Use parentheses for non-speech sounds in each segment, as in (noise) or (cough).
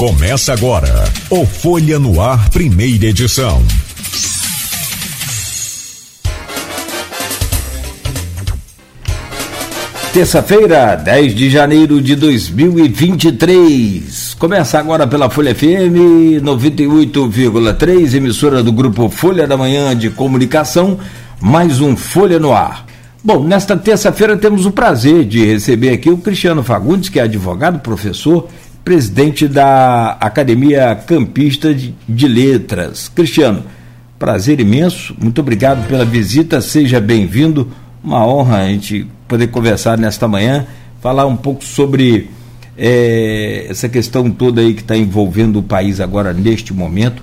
Começa agora o Folha no Ar, primeira edição. Terça-feira, 10 de janeiro de 2023. Começa agora pela Folha FM 98,3, emissora do grupo Folha da Manhã de Comunicação, mais um Folha no Ar. Bom, nesta terça-feira temos o prazer de receber aqui o Cristiano Fagundes, que é advogado, professor presidente da Academia Campista de, Letras. Cristiano, prazer imenso, muito obrigado pela visita, seja bem-vindo. Uma honra a gente poder conversar nesta manhã, falar um pouco sobre é, essa questão toda aí que está envolvendo o país agora neste momento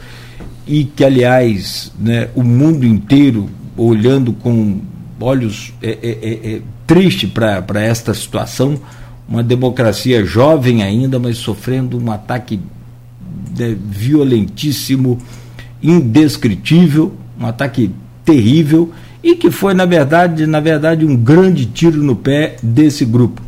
e que, aliás, né, o mundo inteiro olhando com olhos é, é, é triste para esta situação uma democracia jovem ainda, mas sofrendo um ataque né, violentíssimo, indescritível, um ataque terrível e que foi na verdade, na verdade, um grande tiro no pé desse grupo.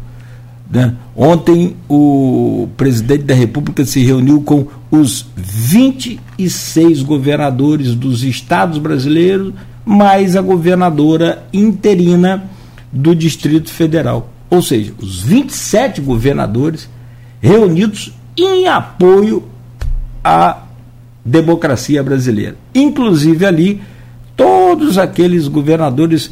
Né? Ontem o presidente da República se reuniu com os 26 governadores dos estados brasileiros, mais a governadora interina do Distrito Federal ou seja, os 27 governadores reunidos em apoio à democracia brasileira. Inclusive ali, todos aqueles governadores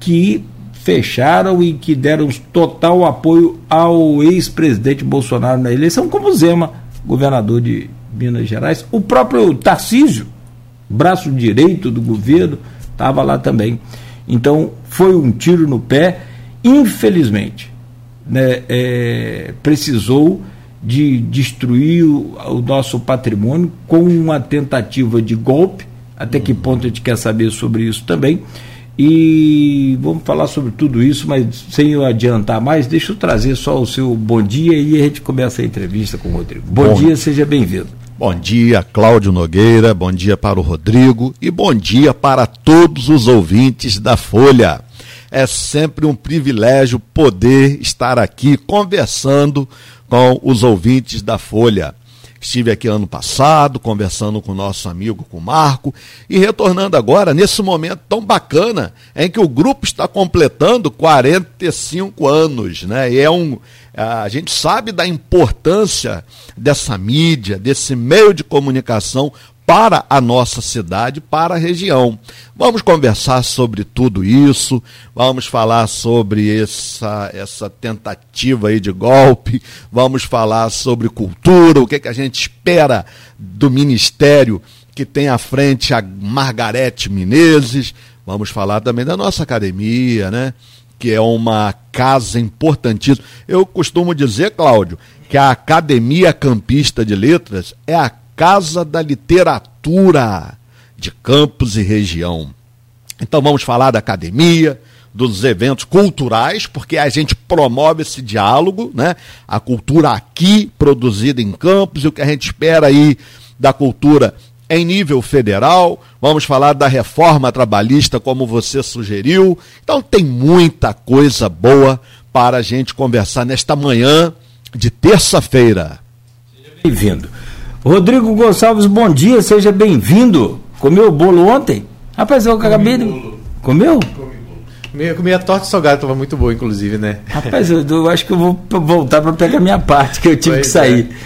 que fecharam e que deram total apoio ao ex-presidente Bolsonaro na eleição, como Zema, governador de Minas Gerais, o próprio Tarcísio, braço direito do governo, estava lá também. Então, foi um tiro no pé infelizmente, né, é, precisou de destruir o, o, nosso patrimônio com uma tentativa de golpe. Até que ponto a gente quer saber sobre isso também. E vamos falar sobre tudo isso, mas sem eu adiantar mais, deixa eu trazer só o seu bom dia e a gente começa a entrevista com o Rodrigo. Bom, bom dia, seja bem-vindo. Bom dia, Cláudio Nogueira, bom dia para o Rodrigo e bom dia para todos os ouvintes da Folha. É sempre um privilégio poder estar aqui conversando com os ouvintes da Folha. Estive aqui ano passado conversando com o nosso amigo, com o Marco, e retornando agora nesse momento tão bacana em que o grupo está completando 45 anos, né? E é um a gente sabe da importância dessa mídia, desse meio de comunicação para a nossa cidade, para a região. Vamos conversar sobre tudo isso, vamos falar sobre essa, essa tentativa aí de golpe, vamos falar sobre cultura, o que, é que a gente espera do ministério que tem à frente a Margarete Menezes, vamos falar também da nossa academia, né? que é uma casa importantíssima. Eu costumo dizer, Cláudio, que a Academia Campista de Letras é a Casa da Literatura de Campos e região. Então vamos falar da academia, dos eventos culturais, porque a gente promove esse diálogo, né? A cultura aqui produzida em Campos e o que a gente espera aí da cultura em nível federal. Vamos falar da reforma trabalhista, como você sugeriu. Então tem muita coisa boa para a gente conversar nesta manhã de terça-feira. Bem-vindo. Rodrigo Gonçalves, bom dia, seja bem-vindo. Comeu o bolo ontem? Rapaz, eu acabei de. Comeu? Comi, comi a torta salgada, estava muito boa, inclusive, né? Rapaz, eu, eu acho que eu vou voltar para pegar minha parte, que eu tive pois que sair. É.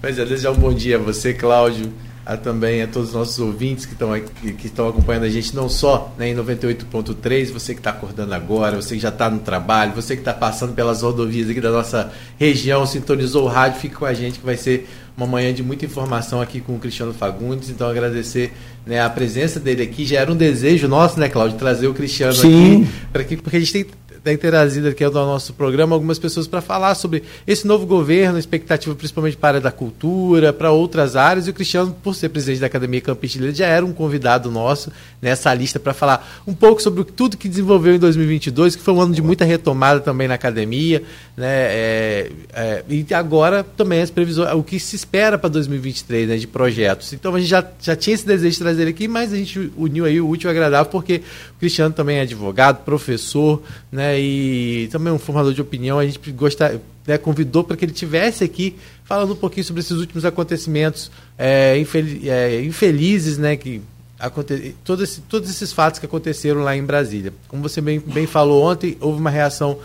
Pois é, desejar um bom dia a você, Cláudio, a também a todos os nossos ouvintes que estão que estão acompanhando a gente não só né, em 98.3, você que está acordando agora, você que já está no trabalho, você que está passando pelas rodovias aqui da nossa região, sintonizou o rádio, fique com a gente que vai ser uma manhã de muita informação aqui com o Cristiano Fagundes. Então agradecer né, a presença dele aqui. Já era um desejo nosso, né, Cláudio, trazer o Cristiano Sim. aqui, porque a gente tem tem interagido aqui ao nosso programa algumas pessoas para falar sobre esse novo governo, expectativa principalmente para a área da cultura, para outras áreas. E o Cristiano, por ser presidente da Academia Campista já era um convidado nosso nessa lista para falar um pouco sobre tudo que desenvolveu em 2022, que foi um ano de muita retomada também na academia, né? É, é, e agora também as previsões, o que se espera para 2023, né, de projetos. Então a gente já, já tinha esse desejo de trazer ele aqui, mas a gente uniu aí o útil e agradável porque o Cristiano também é advogado, professor, né? E também um formador de opinião. A gente gosta, né, convidou para que ele tivesse aqui falando um pouquinho sobre esses últimos acontecimentos é, é, infelizes, né, que aconte... todos, esse, todos esses fatos que aconteceram lá em Brasília. Como você bem, bem falou ontem, houve uma reação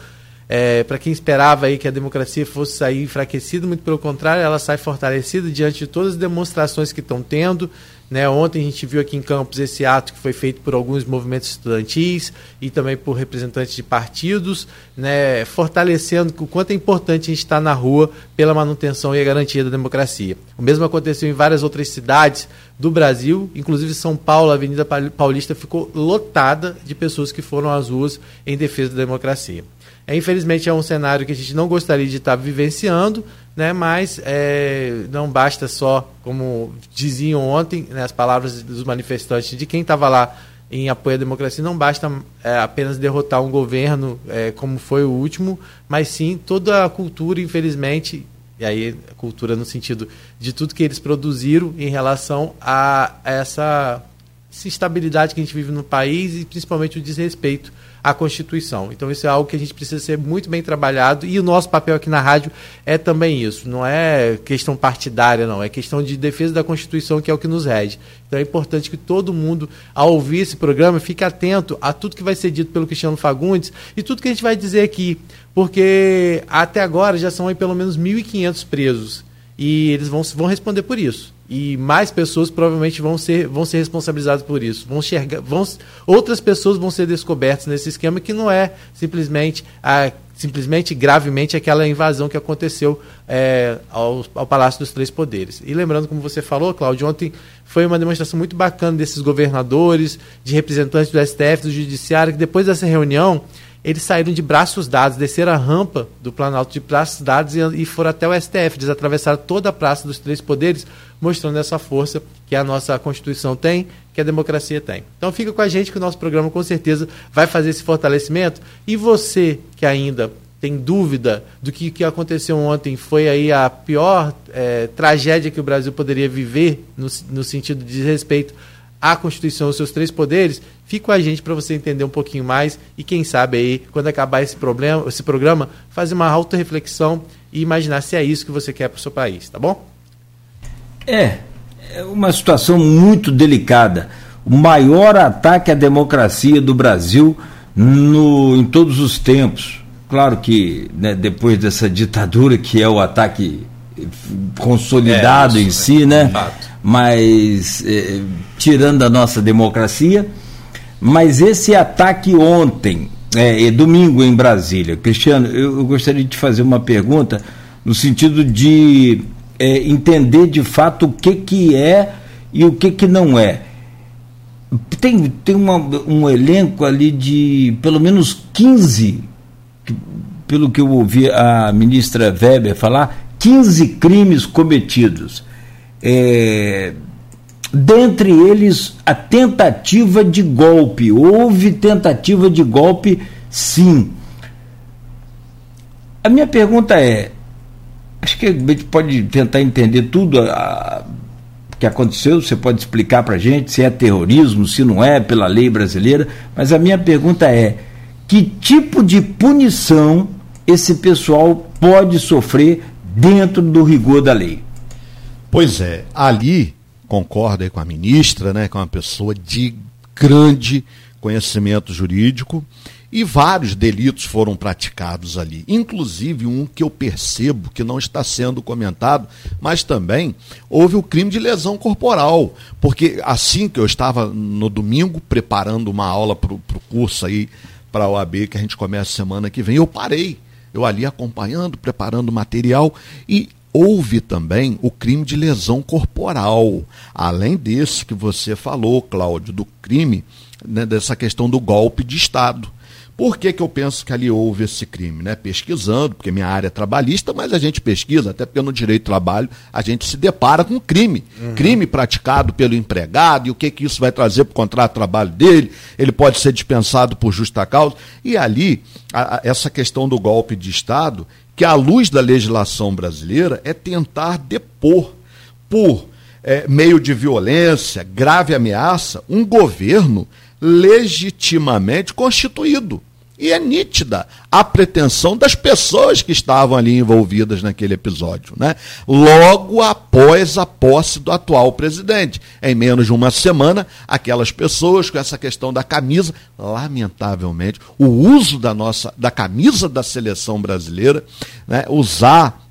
é, para quem esperava aí que a democracia fosse sair enfraquecida, muito pelo contrário, ela sai fortalecida diante de todas as demonstrações que estão tendo, né? Ontem a gente viu aqui em Campos esse ato que foi feito por alguns movimentos estudantis e também por representantes de partidos, né? fortalecendo o quanto é importante a gente estar na rua pela manutenção e a garantia da democracia. O mesmo aconteceu em várias outras cidades do Brasil, inclusive São Paulo, a Avenida Paulista ficou lotada de pessoas que foram às ruas em defesa da democracia. É, infelizmente é um cenário que a gente não gostaria de estar vivenciando, né? mas é, não basta só, como diziam ontem, né, as palavras dos manifestantes de quem estava lá em apoio à democracia, não basta é, apenas derrotar um governo é, como foi o último, mas sim toda a cultura, infelizmente, e aí cultura no sentido de tudo que eles produziram em relação a essa, essa instabilidade que a gente vive no país e principalmente o desrespeito à Constituição. Então isso é algo que a gente precisa ser muito bem trabalhado e o nosso papel aqui na rádio é também isso. Não é questão partidária, não. É questão de defesa da Constituição que é o que nos rege. Então é importante que todo mundo, ao ouvir esse programa, fique atento a tudo que vai ser dito pelo Cristiano Fagundes e tudo que a gente vai dizer aqui. Porque até agora já são aí pelo menos 1.500 presos. E eles vão, vão responder por isso e mais pessoas provavelmente vão ser, vão ser responsabilizadas por isso. Vão enxergar, vão, outras pessoas vão ser descobertas nesse esquema que não é simplesmente, a, simplesmente gravemente aquela invasão que aconteceu é, ao, ao, Palácio dos Três Poderes. E lembrando, como você falou, Cláudio, ontem foi uma demonstração muito bacana desses governadores, de representantes do STF, do Judiciário, que depois dessa reunião eles saíram de braços dados, desceram a rampa do Planalto de braços dados e, e foram até o STF. Eles atravessaram toda a Praça dos Três Poderes, mostrando essa força que a nossa Constituição tem, que a democracia tem. Então fica com a gente que o nosso programa com certeza vai fazer esse fortalecimento. E você que ainda tem dúvida do que, que aconteceu ontem foi aí a pior é, tragédia que o Brasil poderia viver no, no sentido de respeito à Constituição, os seus três poderes, fique com a gente para você entender um pouquinho mais e quem sabe aí, quando acabar esse, problema, esse programa, fazer uma auto-reflexão e imaginar se é isso que você quer para o seu país, tá bom? É, é uma situação muito delicada. O maior ataque à democracia do Brasil no, em todos os tempos. Claro que né, depois dessa ditadura, que é o ataque consolidado é, isso, em si, né? Fato mas eh, tirando a nossa democracia. Mas esse ataque ontem, é, domingo em Brasília, Cristiano, eu, eu, gostaria de fazer uma pergunta no sentido de é, entender de fato o que, que é e o que, que não é. Tem, tem uma, um elenco ali de pelo menos 15, pelo que eu ouvi a ministra Weber falar, 15 crimes cometidos é, dentre eles a tentativa de golpe. Houve tentativa de golpe, sim. A minha pergunta é: acho que a gente pode tentar entender tudo a, que aconteceu, você pode explicar para a gente se é terrorismo, se não é, pela lei brasileira, mas a minha pergunta é: que tipo de punição esse pessoal pode sofrer dentro do rigor da lei? Pois é, ali concorda com a ministra, né, que é uma pessoa de grande conhecimento jurídico, e vários delitos foram praticados ali, inclusive um que eu percebo que não está sendo comentado, mas também houve o crime de lesão corporal, porque assim que eu estava no domingo preparando uma aula para o curso aí para a OAB que a gente começa semana que vem, eu parei, eu ali acompanhando, preparando material e houve também o crime de lesão corporal, além desse que você falou, Cláudio, do crime, né, dessa questão do golpe de Estado. Por que, que eu penso que ali houve esse crime? Né? Pesquisando, porque minha área é trabalhista, mas a gente pesquisa, até porque no direito do trabalho a gente se depara com crime. Uhum. Crime praticado pelo empregado, e o que, que isso vai trazer para o contrato de trabalho dele, ele pode ser dispensado por justa causa. E ali, a, a, essa questão do golpe de Estado, que, à luz da legislação brasileira, é tentar depor por é, meio de violência, grave ameaça, um governo legitimamente constituído. E é nítida a pretensão das pessoas que estavam ali envolvidas naquele episódio, né? Logo após a posse do atual presidente. Em menos de uma semana, aquelas pessoas com essa questão da camisa, lamentavelmente, o uso da nossa da camisa da seleção brasileira, né? usar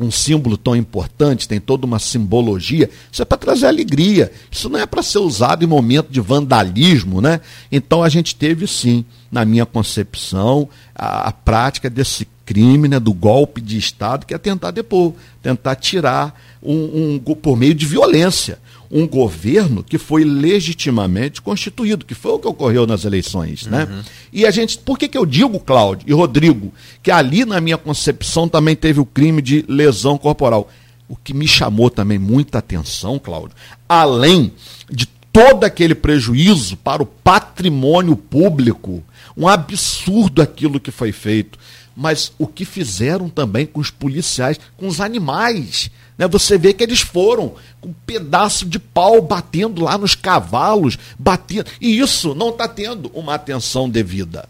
um símbolo tão importante, tem toda uma simbologia, isso é para trazer alegria. Isso não é para ser usado em momento de vandalismo, né? Então a gente teve sim, na minha concepção, a, a prática desse crime, né, do golpe de Estado, que é tentar depor, tentar tirar um, um por meio de violência um governo que foi legitimamente constituído, que foi o que ocorreu nas eleições. Né? Uhum. E a gente, por que, que eu digo, Cláudio e Rodrigo, que ali na minha concepção também teve o crime de lesão corporal? O que me chamou também muita atenção, Cláudio, além de todo aquele prejuízo para o patrimônio público, um absurdo aquilo que foi feito, mas o que fizeram também com os policiais, com os animais. Né? Você vê que eles foram com um pedaço de pau batendo lá nos cavalos, batendo. E isso não está tendo uma atenção devida.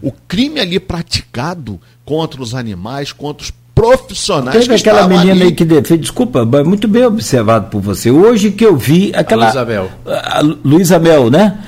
O crime ali praticado contra os animais, contra os profissionais Teve aquela menina ali. aí que defende, desculpa, muito bem observado por você. Hoje que eu vi aquela. Luísa Mel. A Luísa Mel, né?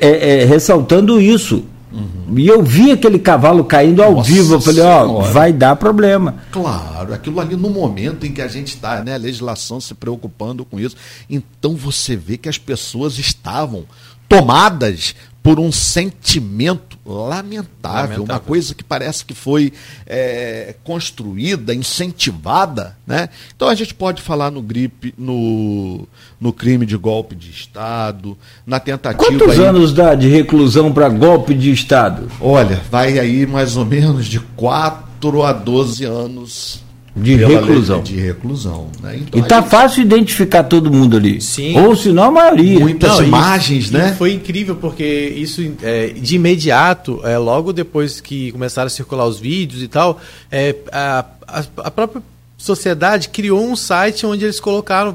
É, é, ressaltando isso Uhum. E eu vi aquele cavalo caindo ao Nossa vivo. Eu falei, ó, vai dar problema. Claro, aquilo ali no momento em que a gente está, né, a legislação se preocupando com isso. Então você vê que as pessoas estavam tomadas por um sentimento lamentável, lamentável, uma coisa que parece que foi é, construída, incentivada, né? Então a gente pode falar no gripe, no, no crime de golpe de Estado, na tentativa. Quantos aí, anos dá de reclusão para golpe de Estado? Olha, vai aí mais ou menos de 4 a 12 anos de reclusão. De reclusão. Né? Então, e está gente... fácil identificar todo mundo ali. Sim. Ou se não a maioria. Muitas não, imagens, e, né? E foi incrível, porque isso é, de imediato, é, logo depois que começaram a circular os vídeos e tal, é, a, a, a própria sociedade criou um site onde eles colocaram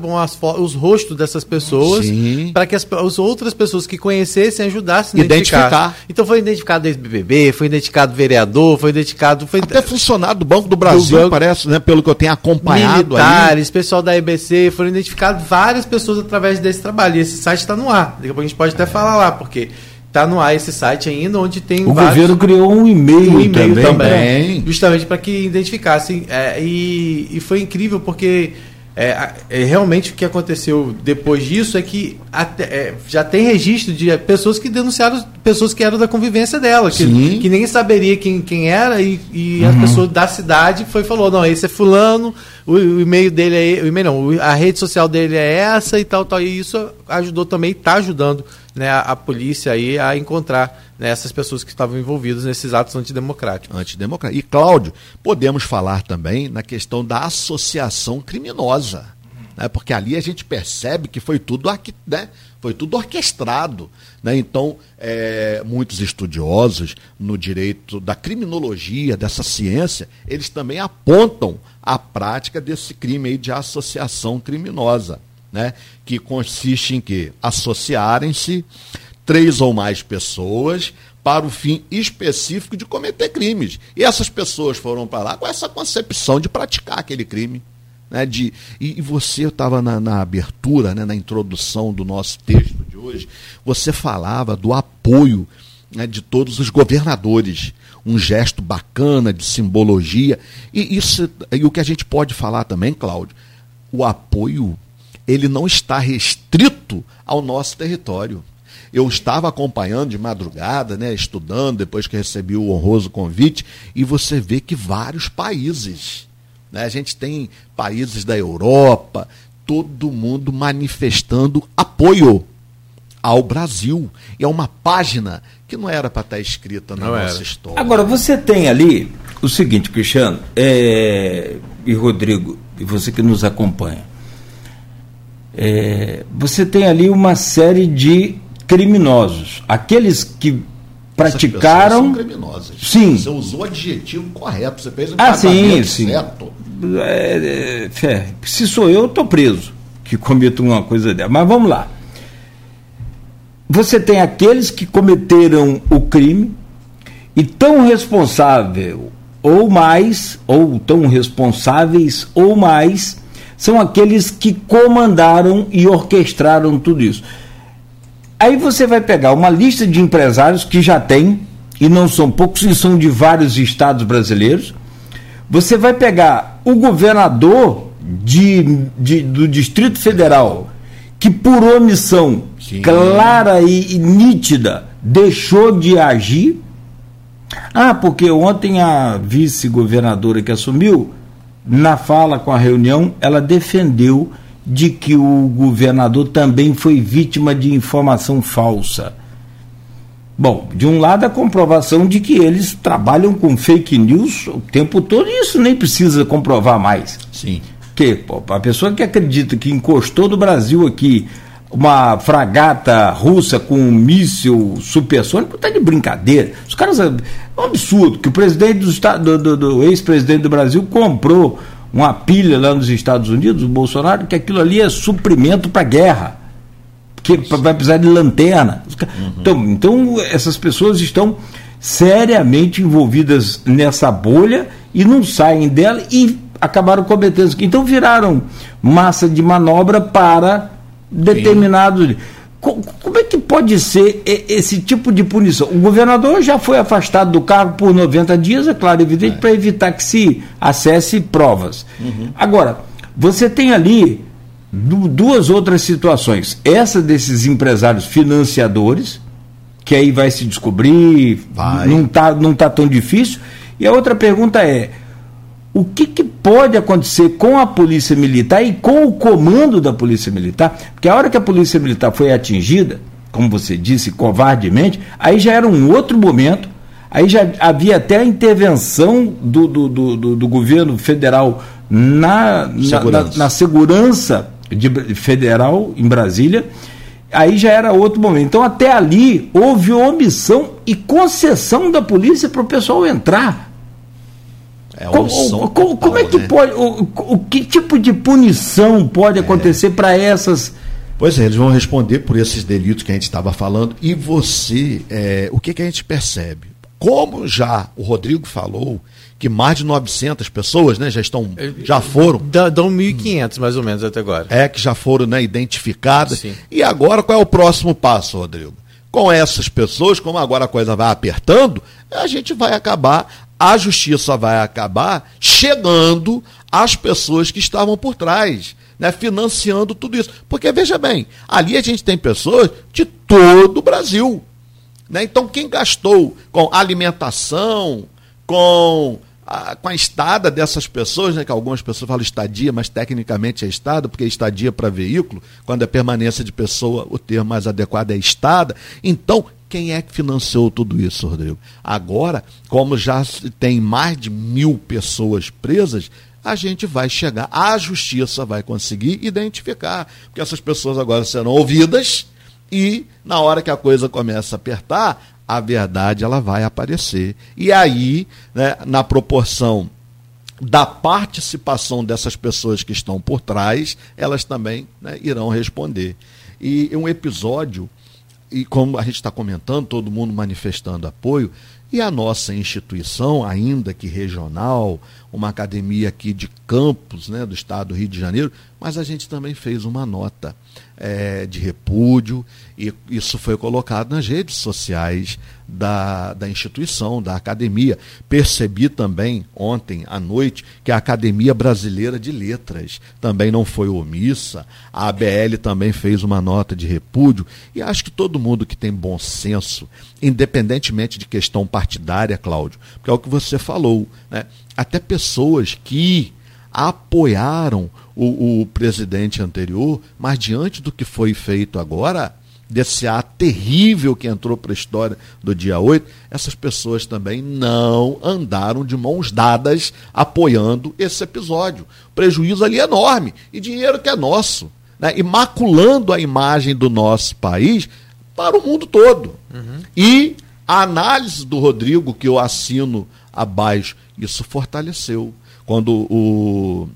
os rostos dessas pessoas para que as, as, outras pessoas que conhecessem ajudassem a identificar. identificar. Então foi identificado ex-BBB, foi identificado vereador, foi identificado... Foi... Até funcionário do Banco do Brasil, do banco, parece, né, pelo que eu tenho acompanhado Militares, aí. pessoal da EBC, foram identificados várias pessoas através desse trabalho. E esse site está no ar. Daqui a pouco a gente pode até falar lá, porque Está no ar esse site ainda, onde tem. O vários, governo criou um e-mail, um e-mail também, também justamente para que identificassem. É, e, e foi incrível porque é, é, realmente o que aconteceu depois disso é que até, é, já tem registro de pessoas que denunciaram pessoas que eram da convivência dela, que, que nem saberia quem, quem era, e, e uhum. as pessoas da cidade foi falou, não, esse é fulano, o, o e-mail dele é. O e-mail não, a rede social dele é essa e tal, tal. E isso ajudou também, está ajudando né, a, polícia aí a encontrar né, essas pessoas que estavam envolvidas nesses atos antidemocráticos. Antidemocrático. E, Cláudio, podemos falar também na questão da associação criminosa. Né, porque ali a gente percebe que foi tudo, né, foi tudo orquestrado. Né? Então, é, muitos estudiosos no direito da criminologia, dessa ciência, eles também apontam a prática desse crime de associação criminosa né, que consiste em que associarem-se três ou mais pessoas para o fim específico de cometer crimes. E essas pessoas foram para lá com essa concepção de praticar aquele crime. Né, de, e, e você estava na, na, abertura, né, na introdução do nosso texto de hoje, você falava do apoio né, de todos os governadores. Um gesto bacana de simbologia. E, isso, e o que a gente pode falar também, Cláudio, o apoio ele não está restrito ao nosso território. Eu estava acompanhando de madrugada, né, estudando, depois que recebi o honroso convite, e você vê que vários países, né, a gente tem países da Europa, todo mundo manifestando apoio ao Brasil. E é uma página que não era para estar escrita na não nossa era. história. Agora, você tem ali o seguinte, Cristiano é, e Rodrigo, e você que nos acompanha. É, você tem ali uma série de criminosos. Aqueles que praticaram. São criminosas. Sim. Você usou o adjetivo correto, você fez um ah, sim, sim. certo. É, é, se sou eu, estou preso que cometo uma coisa dessa. Mas vamos lá. Você tem aqueles que cometeram o crime, E tão responsável ou mais, ou tão responsáveis ou mais, são aqueles que comandaram e orquestraram tudo isso. Aí você vai pegar uma lista de empresários que já tem, e não são poucos, e são de vários estados brasileiros. Você vai pegar o governador de, de do Distrito Federal, que por omissão Sim. clara e, e nítida deixou de agir ah, porque ontem a vice-governadora que assumiu, na fala com a reunião, ela defendeu de que o governador também foi vítima de informação falsa. Bom, de um lado a comprovação de que eles trabalham com fake news o tempo todo e isso nem precisa comprovar mais. Sim. Porque a pessoa que acredita que encostou do Brasil aqui uma fragata russa com um míssil supersônico está de brincadeira. Os caras. É um absurdo que o presidente do, do, do, do ex-presidente do Brasil comprou uma pilha lá nos Estados Unidos, o Bolsonaro, que aquilo ali é suprimento para guerra. Que vai precisar de lanterna. Uhum. Então, então, essas pessoas estão seriamente envolvidas nessa bolha e não saem dela e acabaram cometendo. Então viraram massa de manobra para determinado. Como é que pode ser esse tipo de punição? O governador já foi afastado do cargo por 90 dias, é claro, evidente, é. para evitar que se acesse provas. Uhum. Agora, você tem ali duas outras situações. Essa desses empresários financiadores, que aí vai se descobrir, vai. não está não tá tão difícil. E a outra pergunta é: o que, que, pode acontecer com a Polícia Militar e com o comando da Polícia Militar, porque a hora que a Polícia Militar foi atingida, como você disse, covardemente, aí já era um outro momento, aí já havia até a intervenção do, do, do, do governo federal na segurança, na, na, na segurança de, federal em Brasília, aí já era outro momento. Então, até ali, houve omissão e concessão da polícia para o pessoal entrar é como, como, como, é que né? pode. O, o, que tipo de punição pode é. acontecer é. para essas. Pois é, eles vão responder por esses delitos que a gente estava falando. E você, é, o que, que a gente percebe? Como já o Rodrigo falou, que mais de 900 pessoas né, já estão, já foram. Dão 1.500 mais ou menos até agora. É, que já foram né, identificadas. Sim. E agora qual é o próximo passo, Rodrigo? Com essas pessoas, como agora a coisa vai apertando, a gente vai acabar a justiça vai acabar chegando às pessoas que estavam por trás, né, financiando tudo isso. Porque, veja bem, ali a gente tem pessoas de todo o Brasil. Né? Então, quem gastou com alimentação, com a, com a estada dessas pessoas, né, que algumas pessoas falam estadia, mas tecnicamente é estada, porque estadia para veículo, quando é permanência de pessoa, o termo mais adequado é estada. Então, quem é que financiou tudo isso, Rodrigo? Agora, como já tem mais de mil pessoas presas, a gente vai chegar, a justiça vai conseguir identificar, porque essas pessoas agora serão ouvidas e na hora que a coisa começa a apertar, a verdade ela vai aparecer. E aí, né, na proporção da participação dessas pessoas que estão por trás, elas também né, irão responder. E um episódio e como a gente está comentando, todo mundo manifestando apoio, e a nossa instituição, ainda que regional, uma academia aqui de Campos, né, do estado do Rio de Janeiro, mas a gente também fez uma nota é, de repúdio, e isso foi colocado nas redes sociais da, da instituição, da academia. Percebi também ontem à noite que a Academia Brasileira de Letras também não foi omissa, a ABL também fez uma nota de repúdio, e acho que todo mundo que tem bom senso, independentemente de questão partidária, Cláudio, porque é o que você falou, né? até pessoas que apoiaram o, o presidente anterior, mas diante do que foi feito agora, desse ato terrível que entrou para a história do dia 8, essas pessoas também não andaram de mãos dadas apoiando esse episódio. O prejuízo ali é enorme e dinheiro que é nosso, né? e maculando a imagem do nosso país para o mundo todo. Uhum. E a análise do Rodrigo, que eu assino abaixo, isso fortaleceu. Quando o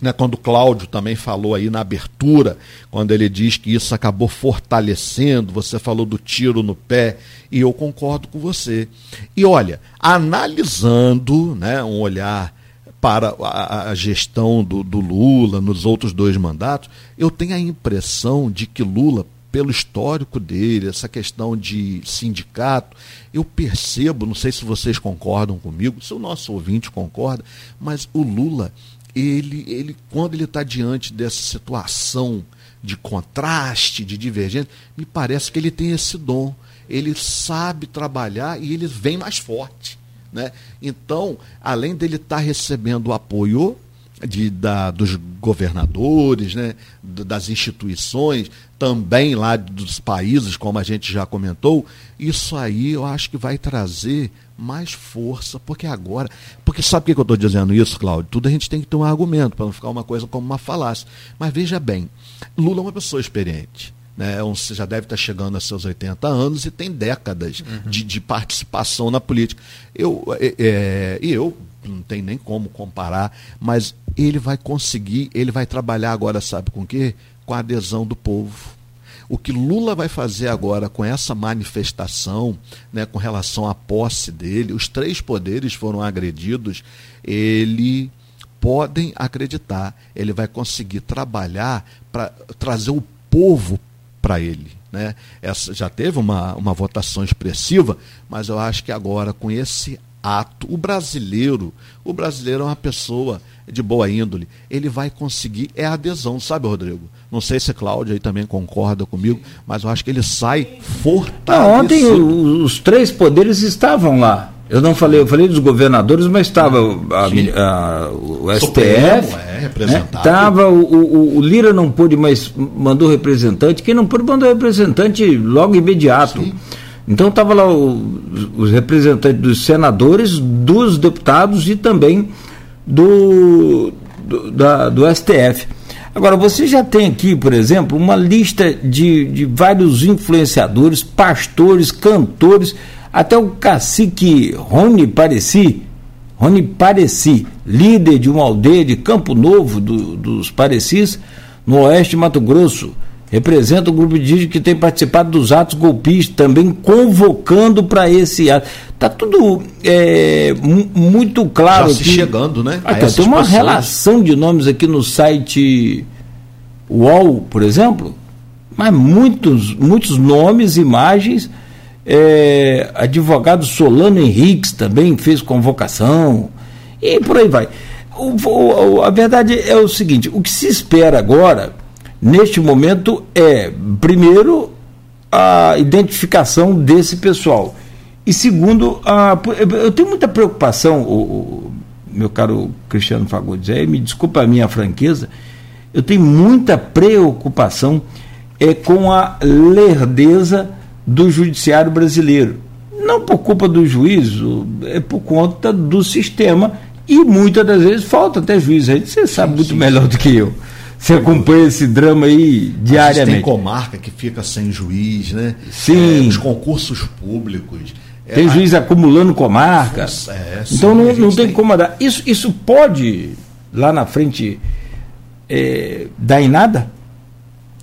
né, quando Cláudio também falou aí na abertura, quando ele diz que isso acabou fortalecendo, você falou do tiro no pé, e eu concordo com você. E olha, analisando né, um olhar para a, a gestão do, do Lula nos outros dois mandatos, eu tenho a impressão de que Lula pelo histórico dele, essa questão de sindicato, eu percebo, não sei se vocês concordam comigo, se o nosso ouvinte concorda, mas o Lula ele, ele quando ele está diante dessa situação de contraste, de divergência, me parece que ele tem esse dom. Ele sabe trabalhar e ele vem mais forte. Né? Então, além dele estar tá recebendo o apoio de, da, dos governadores, né, das instituições, também lá dos países, como a gente já comentou, isso aí eu acho que vai trazer mais força, porque agora. Porque sabe por que eu estou dizendo isso, Cláudio? Tudo a gente tem que ter um argumento, para não ficar uma coisa como uma falácia. Mas veja bem, Lula é uma pessoa experiente. Né? Você já deve estar chegando aos seus 80 anos e tem décadas uhum. de, de, participação na política. Eu, é, é, e eu não tem nem como comparar, mas ele vai conseguir, ele vai trabalhar agora, sabe com o quê? Com a adesão do povo. O que Lula vai fazer agora com essa manifestação, né, com relação à posse dele, os três poderes foram agredidos, ele podem acreditar, ele vai conseguir trabalhar para trazer o povo para ele. Né? Essa, já teve uma, uma votação expressiva, mas eu acho que agora, com esse ato, o brasileiro, o brasileiro é uma pessoa de boa índole, ele vai conseguir, é adesão, sabe, Rodrigo? Não sei se a Cláudia aí também concorda comigo, mas eu acho que ele sai fortalecido. ontem os três poderes estavam lá. Eu não falei, eu falei dos governadores, mas estava o STF, Supremo, é, representado. Né? o, o, o, Lira não pôde, mas mandou representante. Quem não pôde mandou representante logo imediato. Sim. Então estava lá o, os representantes dos senadores, dos deputados e também do, do, da, do STF. Agora, você já tem aqui, por exemplo, uma lista de, de vários influenciadores, pastores, cantores, até o cacique Rony Pareci, Rony Pareci, líder de uma aldeia de Campo Novo do, dos Parecis, no oeste de Mato Grosso, representa o grupo indígena que tem participado dos atos golpistas, também convocando para esse ato. Está tudo é, muito claro. Já se chegando, né? Até tem uma relação de nomes aqui no site UOL, por exemplo, mas muitos, muitos nomes, imagens. É, advogado Solano Henriques também fez convocação e por aí vai. O, o, a verdade é o seguinte: o que se espera agora neste momento é, primeiro, a identificação desse pessoal. E segundo, a, eu tenho muita preocupação, o, o meu caro Cristiano Fagundes, aí me desculpa a minha franqueza, eu tenho muita preocupação é, com a lerdeza do judiciário brasileiro. Não por culpa do juízo, é por conta do sistema e muitas das vezes falta até juiz. Aí você sabe muito melhor do que eu. Você acompanha esse drama aí diariamente. Tem comarca que fica sem juiz, né? Sim. É, os concursos públicos. É, tem juiz acumulando comarca. É, sim, então não, não tem, tem como dar. Isso, isso pode, lá na frente, é, dar em nada?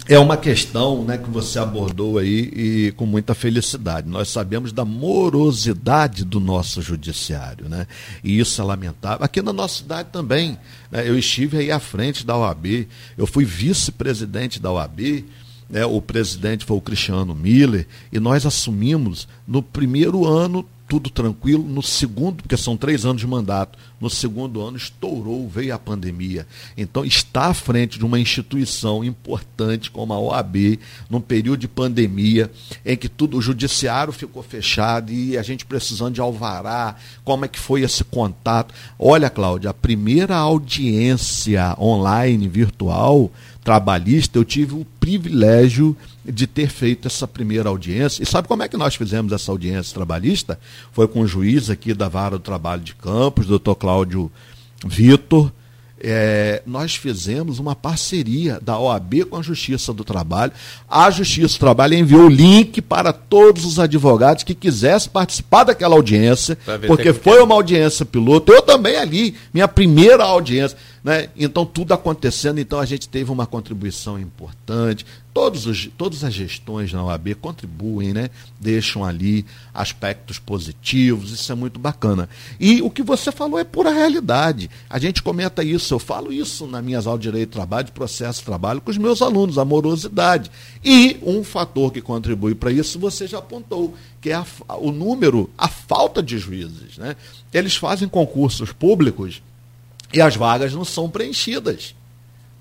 É uma questão né, que você abordou aí e com muita felicidade. Nós sabemos da morosidade do nosso judiciário, né? E isso é lamentável. Aqui na nossa cidade também, né, eu estive aí à frente da OAB, eu fui vice-presidente da OAB, né, o presidente foi o Cristiano Miller, e nós assumimos no primeiro ano tudo tranquilo. No segundo, porque são três anos de mandato, no segundo ano estourou, veio a pandemia. Então, está à frente de uma instituição importante como a OAB, num período de pandemia, em que tudo, o judiciário ficou fechado e a gente precisando de alvará, como é que foi esse contato. Olha, Cláudia, a primeira audiência online, virtual, trabalhista, eu tive o privilégio de ter feito essa primeira audiência. E sabe como é que nós fizemos essa audiência trabalhista? Foi com o juiz aqui da Vara do Trabalho de Campos, doutor Cláudio Vitor. É, nós fizemos uma parceria da OAB com a Justiça do Trabalho. A Justiça do Trabalho enviou o link para todos os advogados que quisessem participar daquela audiência, porque foi uma audiência piloto. Eu também ali, minha primeira audiência Né? Então, tudo acontecendo, então a gente teve uma contribuição importante. Todos os, todas as gestões na OAB contribuem, né? deixam ali aspectos positivos, isso é muito bacana. E o que você falou é pura realidade. A gente comenta isso, eu falo isso nas minhas aulas de direito de trabalho, de processo de trabalho com os meus alunos, amorosidade. E um fator que contribui para isso, você já apontou, que é a, o número, a falta de juízes. Né? Eles fazem concursos públicos e as vagas não são preenchidas.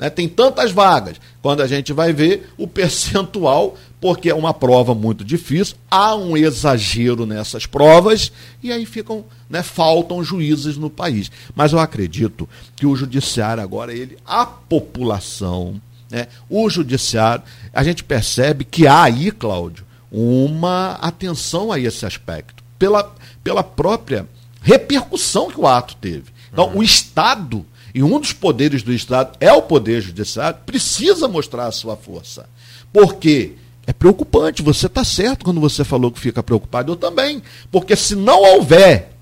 Né? Tem tantas vagas. Quando a gente vai ver o percentual, porque é uma prova muito difícil, há um exagero nessas provas e aí ficam, né, faltam juízes no país. Mas eu acredito que o judiciário agora ele, a população, né, o judiciário, a gente percebe que há aí, Cláudio, uma atenção a esse aspecto pela, pela própria repercussão que o ato teve. Então, uhum. o Estado, e um dos poderes do Estado é o poder judiciário, precisa mostrar a sua força. Porque é preocupante, você está certo quando você falou que fica preocupado, eu também. Porque se não houver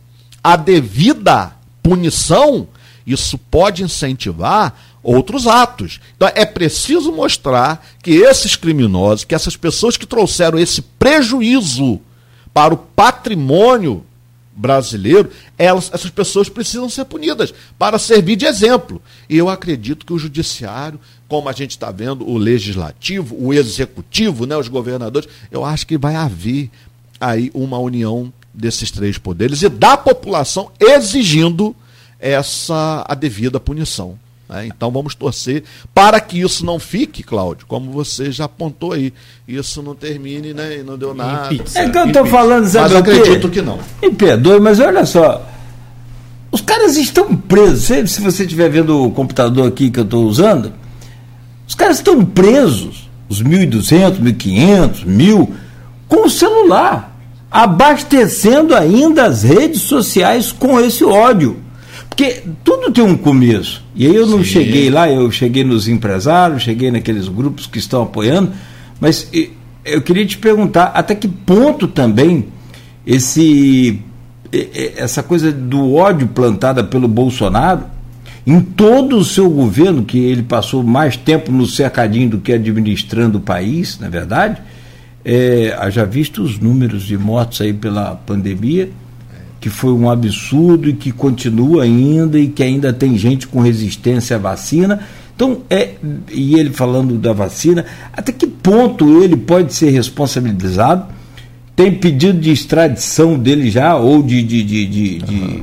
a devida punição, isso pode incentivar outros atos. Então é preciso mostrar que esses criminosos, que essas pessoas que trouxeram esse prejuízo para o patrimônio brasileiro, elas, essas pessoas precisam ser punidas para servir de exemplo. E eu acredito que o judiciário, como a gente está vendo, o legislativo, o executivo, né, os governadores, eu acho que vai haver aí uma união desses três poderes e da população exigindo essa a devida punição. Né? Então vamos torcer para que isso não fique, Cláudio, como você já apontou aí. Isso não termine né? e não deu nada. É que eu estou falando, sabe Mas eu acredito que não. Me perdoe, mas olha só. Os caras estão presos. Se você estiver vendo o computador aqui que eu estou usando, os caras estão presos, os 1.200, 1.500, 1.000, com o celular, abastecendo ainda as redes sociais com esse ódio. Porque tudo tem um começo. E aí eu não Sim. cheguei lá, eu cheguei nos empresários, cheguei naqueles grupos que estão apoiando, mas eu queria te perguntar até que ponto também esse essa coisa do ódio plantada pelo Bolsonaro em todo o seu governo, que ele passou mais tempo no cercadinho do que administrando o país, na é verdade, é, haja visto os números de mortos aí pela pandemia, que foi um absurdo e que continua ainda e que ainda tem gente com resistência à vacina. Então, é, e ele falando da vacina, até que ponto ele pode ser responsabilizado? Tem pedido de extradição dele já, ou de, de, de, de, de,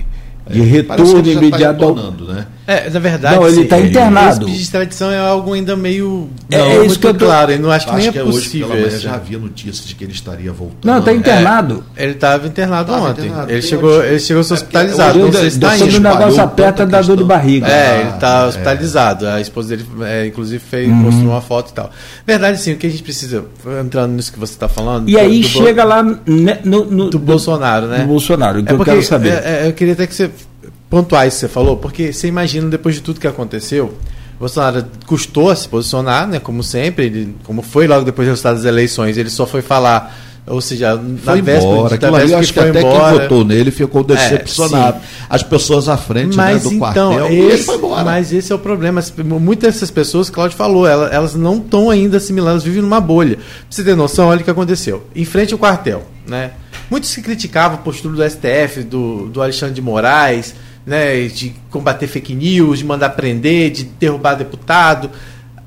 de é, retorno tá imediato ao. Né? É, na verdade, não, ele está internado. Esse de extradição é algo ainda meio. É, não, é isso que eu tô... claro. Eu não acho, acho que nem é, é possível. Hoje, pela já havia notícias de que ele estaria voltando. Não, está internado. É, ele estava internado tava ontem. Internado. Ele, chegou, ele chegou é hospitalizado. não sei se está ainda. O negócio aperta da dor de barriga. É, ele está ah, hospitalizado. A esposa dele, é, inclusive, fez, uhum. mostrou uma foto e tal. Verdade, sim, o que a gente precisa, entrando nisso que você está falando. E aí chega lá no, no, do Bolsonaro, né? Do Bolsonaro, que eu quero saber. Eu queria até que você pontuais que você falou, porque você imagina depois de tudo que aconteceu, Bolsonaro custou a se posicionar, né, como sempre, ele, como foi logo depois do resultado das eleições, ele só foi falar ou seja, foi na embora. Aquilo ali, acho que, que até embora. quem votou nele ficou é, decepcionado. É, As pessoas à frente mas, né, do então, quartel, esse, ele foi embora. Mas esse é o problema. Muitas dessas pessoas, Cláudio falou, elas, elas não estão ainda assimiladas, elas vivem numa bolha. Pra você ter noção, olha o que aconteceu. Em frente ao quartel, né? Muitos que criticavam a postura do STF, do, do Alexandre de Moraes, né, de combater fake news, de mandar prender, de derrubar deputado.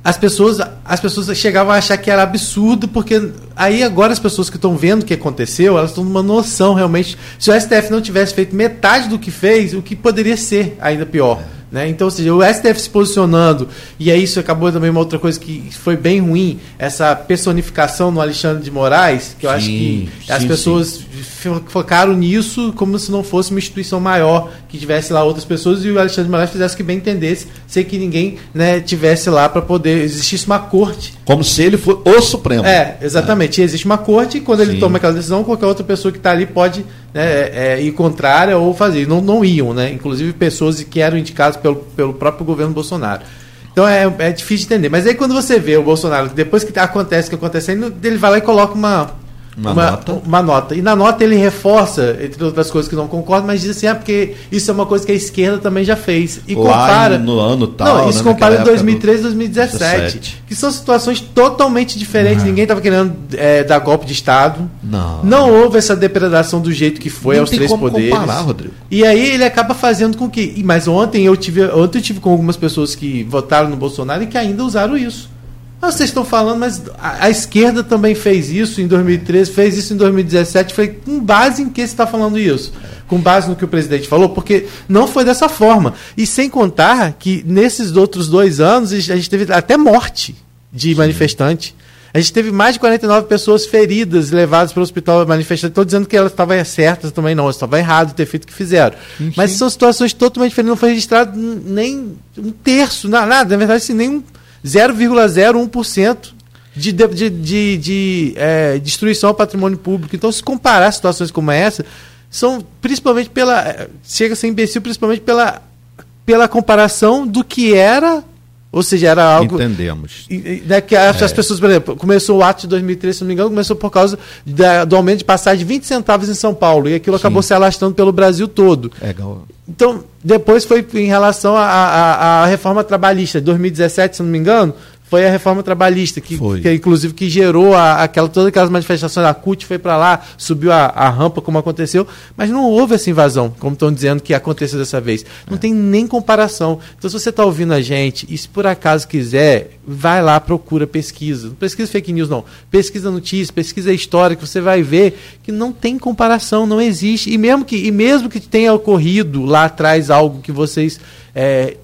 As pessoas, as pessoas chegavam a achar que era absurdo, porque aí agora as pessoas que estão vendo o que aconteceu, elas estão numa noção realmente. Se o STF não tivesse feito metade do que fez, o que poderia ser ainda pior. Né? Então, ou seja, o STF se posicionando, e aí isso acabou também uma outra coisa que foi bem ruim, essa personificação no Alexandre de Moraes, que eu sim, acho que sim, as pessoas sim. focaram nisso como se não fosse uma instituição maior, que tivesse lá outras pessoas, e o Alexandre de Moraes fizesse que bem entendesse, sem que ninguém né, tivesse lá para poder, existisse uma corte. Como se ele fosse o Supremo. É, exatamente. É. Existe uma corte, e quando ele toma aquela decisão, qualquer outra pessoa que está ali pode né, é, é, ir contrária ou fazer. Não, não iam, né? Inclusive pessoas que eram indicadas pelo, pelo próprio governo Bolsonaro. Então é, é difícil de entender. Mas aí quando você vê o Bolsonaro, depois que acontece o que acontecendo, ele vai lá e coloca uma, uma, uma, nota. uma nota. E na nota ele reforça, entre outras coisas que não concordo, mas diz assim, é porque isso é uma coisa que a esquerda também já fez. E Lá compara. No ano tal. Não, isso né, compara 2013 e 2017. 17. Que são situações totalmente diferentes. Uhum. Ninguém estava querendo é, dar golpe de Estado. Não. Não houve essa depredação do jeito que foi não aos três poderes. Comparar, Rodrigo. E aí ele acaba fazendo com que. Mas ontem eu tive. Ontem eu tive com algumas pessoas que votaram no Bolsonaro e que ainda usaram isso. Ah, vocês estão falando, mas a, a, esquerda também fez isso em 2013, fez isso em 2017. Foi com base em que você está falando isso? Com base no que o presidente falou? Porque não foi dessa forma. E sem contar que nesses outros dois anos a gente teve até morte de Sim. manifestante. A gente teve mais de 49 pessoas feridas, levadas para o hospital manifestante. Estou dizendo que elas estavam certas também, não. Estava errado ter feito o que fizeram. Mas são situações totalmente diferentes. Não foi registrado nem um terço, nada. Na verdade, assim, nem um 0,01% de, de, de, de, é, destruição ao patrimônio público. Então, se comparar situações como essa, são principalmente pela. É, chega a ser imbecil, principalmente pela, pela comparação do que era ou seja, era algo. Entendemos. Né, que as, é. pessoas, por exemplo, começou o ato de 2013, se não me engano, começou por causa da, do aumento de passagem de 20 centavos em São Paulo. E aquilo Sim. acabou se alastrando pelo Brasil todo. É, então, depois foi em relação à reforma trabalhista, de 2017, se não me engano, foi a reforma trabalhista, que, que inclusive que gerou a, aquela, todas aquelas manifestações, a CUT foi para lá, subiu a, a, rampa, como aconteceu, mas não houve essa invasão, como estão dizendo que aconteceu dessa vez. Não é. tem nem comparação. Então, se você está ouvindo a gente, e se por acaso quiser, vai lá, procura, pesquisa. Não pesquisa fake news, não. Pesquisa notícias, pesquisa história, que você vai ver que não tem comparação, não existe. E mesmo que, e mesmo que tenha ocorrido lá atrás algo que vocês. É,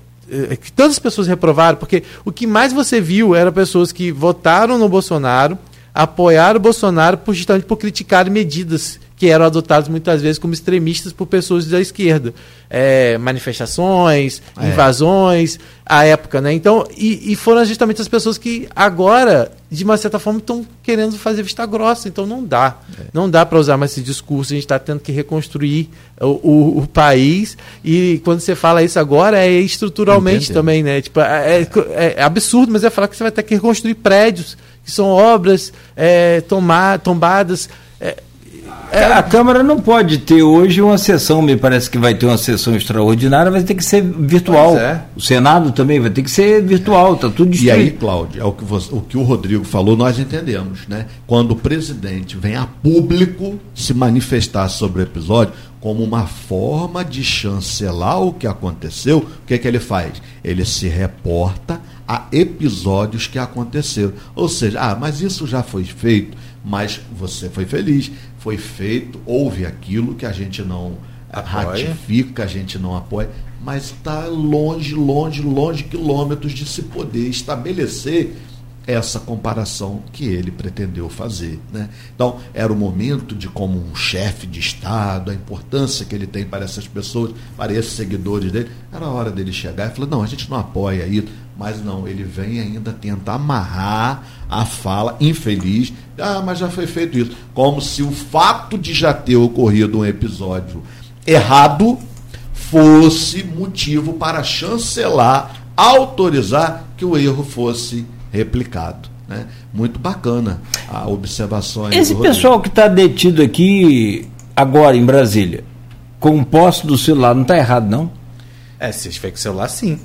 que tantas pessoas reprovaram, porque o que mais você viu eram pessoas que votaram no Bolsonaro, apoiaram o Bolsonaro por, justamente por criticar medidas que eram adotadas muitas vezes como extremistas por pessoas da esquerda. É, manifestações, é. invasões, a época, né? Então, e, e, foram justamente as pessoas que agora, de uma certa forma, estão querendo fazer vista grossa. Então não dá. É. Não dá para usar mais esse discurso. A gente está tendo que reconstruir o, o, o, país. E quando você fala isso agora, é estruturalmente Entendeu. também, né? Tipo, é, é, é, absurdo, mas é falar que você vai ter que reconstruir prédios, que são obras é, tomar, tombadas. É, é, a Câmara não pode ter hoje uma sessão, me parece que vai ter uma sessão extraordinária, vai ter que ser virtual. É. O Senado também vai ter que ser virtual, está tudo destruído. E aí, Cláudio, é o que, você, o que o Rodrigo falou, nós entendemos, né? Quando o presidente vem a público se manifestar sobre o episódio, como uma forma de chancelar o que aconteceu, o que é que ele faz? Ele se reporta a episódios que aconteceram. Ou seja, ah, mas isso já foi feito, mas você foi feliz foi feito, houve aquilo que a gente não apoia. ratifica, a gente não apoia, mas está longe, longe, longe quilômetros de se poder estabelecer essa comparação que ele pretendeu fazer. Né? Então, era o momento de, como um chefe de Estado, a importância que ele tem para essas pessoas, para esses seguidores dele, era a hora dele chegar e falar: não, a gente não apoia isso, mas não, ele vem ainda tentar amarrar a fala infeliz. Ah, mas já foi feito isso. Como se o fato de já ter ocorrido um episódio errado fosse motivo para chancelar, autorizar que o erro fosse replicado. Né? Muito bacana a observação. Esse pessoal que está detido aqui agora em Brasília, com o posse do celular, não está errado, não? É, se tiver com o celular, sim.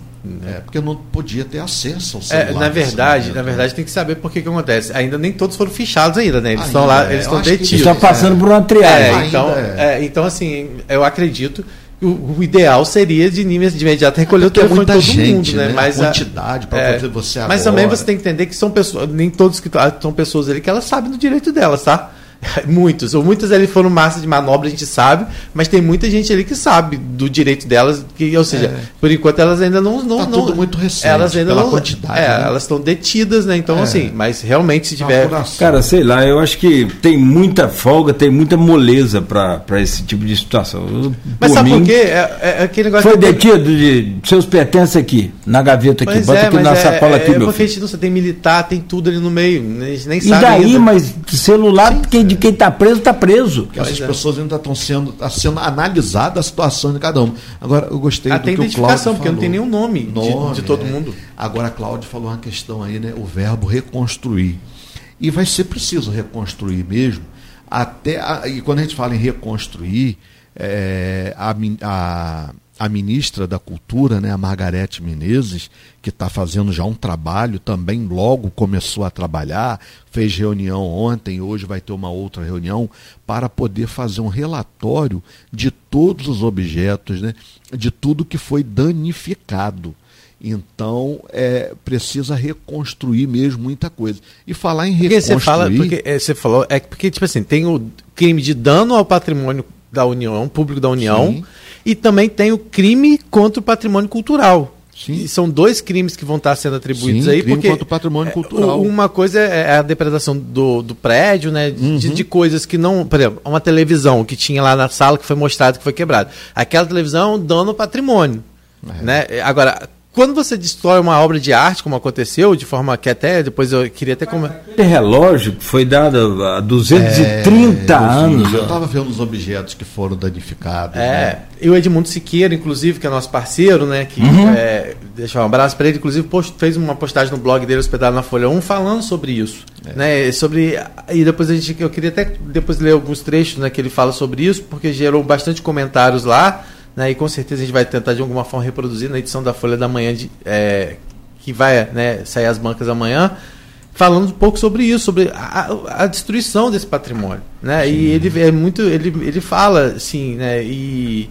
É, porque não podia ter acesso ao celular. É, na verdade, na verdade tem que saber por que, que acontece. Ainda nem todos foram fichados ainda, né? Eles estão lá, é. eles estão detidos. Estão passando por uma triagem. É, então, é. é. então, assim, eu acredito o, o, ideal seria de, de imediato recolher o telefone de todo gente, mundo, né? né? Mas a quantidade para é, você agora. Mas também você tem que entender que são pessoas, nem todos que são pessoas ali que elas sabem do direito delas, tá? (laughs) Muitos, ou muitas ali foram massa de manobra, a gente sabe, mas tem muita gente ali que sabe do direito delas, que, ou seja, é. por enquanto elas ainda não. não, tá não tudo muito recente, elas ainda pela não, quantidade. É, né? elas estão detidas, né? Então, é. assim, mas realmente se tiver. Cara, sei lá, eu acho que tem muita folga, tem muita moleza para esse tipo de situação. Mas sabe mim, por quê? É, é, é aquele negócio Foi detido de seus pertences aqui, na gaveta aqui, pois bota é, aqui na sacola aqui, meu porque filho. a gente não tem militar, tem tudo ali no meio, nem sabe. E daí, ainda. mas celular sim, quem, de quem está preso, está preso. Porque essas é. pessoas ainda estão sendo, tá sendo analisada a situação de cada um. Agora, eu gostei Até do que o Cláudio porque não tem nenhum nome, nome de, de, todo é. mundo. Agora, a Cláudio falou uma questão aí, né? O verbo reconstruir. E vai ser preciso reconstruir mesmo até a, e quando a gente fala em reconstruir, é, a, a, a, ministra da Cultura, né, a Margarete Menezes, que está fazendo já um trabalho, também logo começou a trabalhar, fez reunião ontem, hoje vai ter uma outra reunião, para poder fazer um relatório de todos os objetos, né, de tudo que foi danificado. Então, é, precisa reconstruir mesmo muita coisa. E falar em reconstruir... Porque você, fala, porque, é, você falou, é porque, tipo assim, tem o crime de dano ao patrimônio da União, público da União, Sim. E também tem o crime contra o patrimônio cultural. Sim. São dois crimes que vão estar sendo atribuídos Sim, aí, crime porque contra o patrimônio é, cultural. Uma coisa é a depredação do, do prédio, né? Uhum. De, de, coisas que não. Por exemplo, uma televisão que tinha lá na sala que foi mostrado que foi quebrada. Aquela televisão é ao patrimônio. É. Né? Agora, quando você destrói uma obra de arte, como aconteceu, de forma que até depois eu queria até como Esse relógio foi dado há 230 é, anos. Eu estava vendo os objetos que foram danificados. É, né? e o Edmundo Siqueira, inclusive, que é nosso parceiro, né? Que uhum. é, deixa um abraço para ele, inclusive post, fez uma postagem no blog dele, hospedado na Folha 1, falando sobre isso. É. Né, sobre. E depois a gente. Eu queria até depois ler alguns trechos né, que ele fala sobre isso, porque gerou bastante comentários lá. Né, e com certeza a gente vai tentar de alguma forma reproduzir na edição da Folha da Manhã, de, é, que vai né, sair às bancas amanhã, falando um pouco sobre isso, sobre a, a destruição desse patrimônio. Né? E ele é muito. Ele, ele fala assim, né? E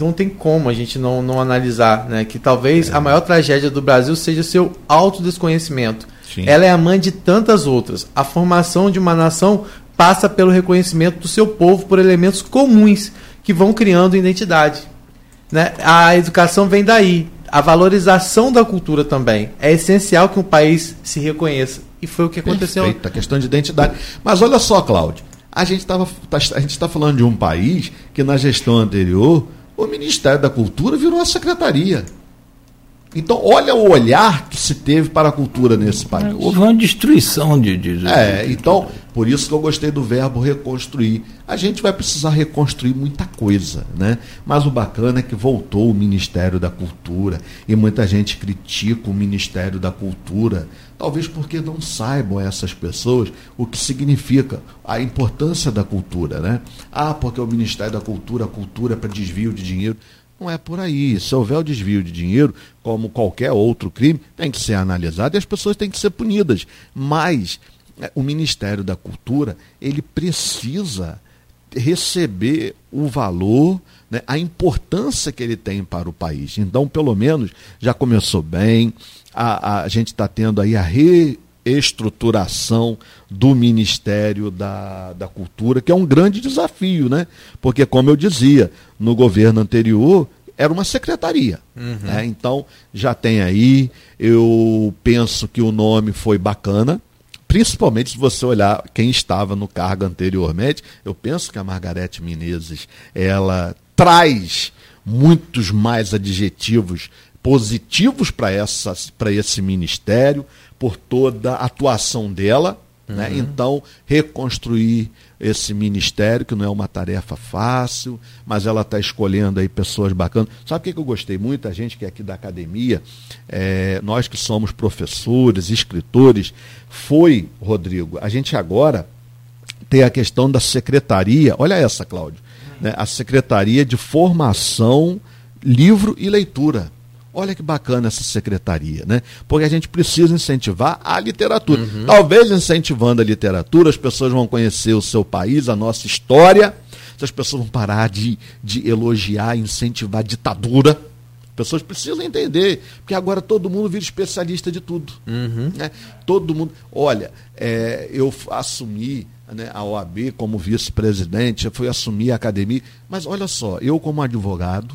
não tem como a gente não, não analisar né, que talvez é. a maior tragédia do Brasil seja seu autodesconhecimento. Sim. Ela é a mãe de tantas outras. A formação de uma nação passa pelo reconhecimento do seu povo por elementos comuns que vão criando identidade. Né? A educação vem daí. A valorização da cultura também. É essencial que um país se reconheça. E foi o que aconteceu. Perfeito, a questão de identidade. Mas olha só, Cláudio, a gente tá, está falando de um país que na gestão anterior o Ministério da Cultura virou a secretaria. Então, olha o olhar que se teve para a cultura nesse país. É, houve uma destruição de, de, É, então, por isso que eu gostei do verbo reconstruir. A gente vai precisar reconstruir muita coisa, né? Mas o bacana é que voltou o Ministério da Cultura e muita gente critica o Ministério da Cultura, talvez porque não saibam essas pessoas o que significa a importância da cultura, né? Ah, porque o Ministério da Cultura, a cultura é para desvio de dinheiro. Não é por aí. Se houver o desvio de dinheiro, como qualquer outro crime, tem que ser analisado e as pessoas têm que ser punidas. Mas é, o Ministério da Cultura, ele precisa receber o valor, né, a importância que ele tem para o país. Então, pelo menos, já começou bem, a, a gente está tendo aí a reestruturação do Ministério da, da Cultura, que é um grande desafio, né? Porque, como eu dizia, no governo anterior era uma secretaria. Uhum. Né? Então, já tem aí, eu penso que o nome foi bacana, principalmente se você olhar quem estava no cargo anteriormente, eu penso que a Margarete Menezes, ela traz muitos mais adjetivos positivos para esse ministério, por toda a atuação dela, né? Uhum. Então, reconstruir esse ministério, que não é uma tarefa fácil, mas ela está escolhendo aí pessoas bacanas. Sabe o que, que eu gostei muito? A gente que é aqui da academia, é, nós que somos professores, escritores, foi, Rodrigo, a gente agora tem a questão da secretaria, olha essa, Cláudio, né? a secretaria de formação, livro e leitura. Olha que bacana essa secretaria, né? Porque a gente precisa incentivar a literatura. Uhum. Talvez incentivando a literatura, as pessoas vão conhecer o seu país, a nossa história. As pessoas vão parar de, de elogiar, incentivar a ditadura. As pessoas precisam entender, porque agora todo mundo vira especialista de tudo. Uhum. Né? Todo mundo. Olha, é, eu assumi né, a OAB como vice-presidente, eu fui assumir a academia, mas olha só, eu como advogado,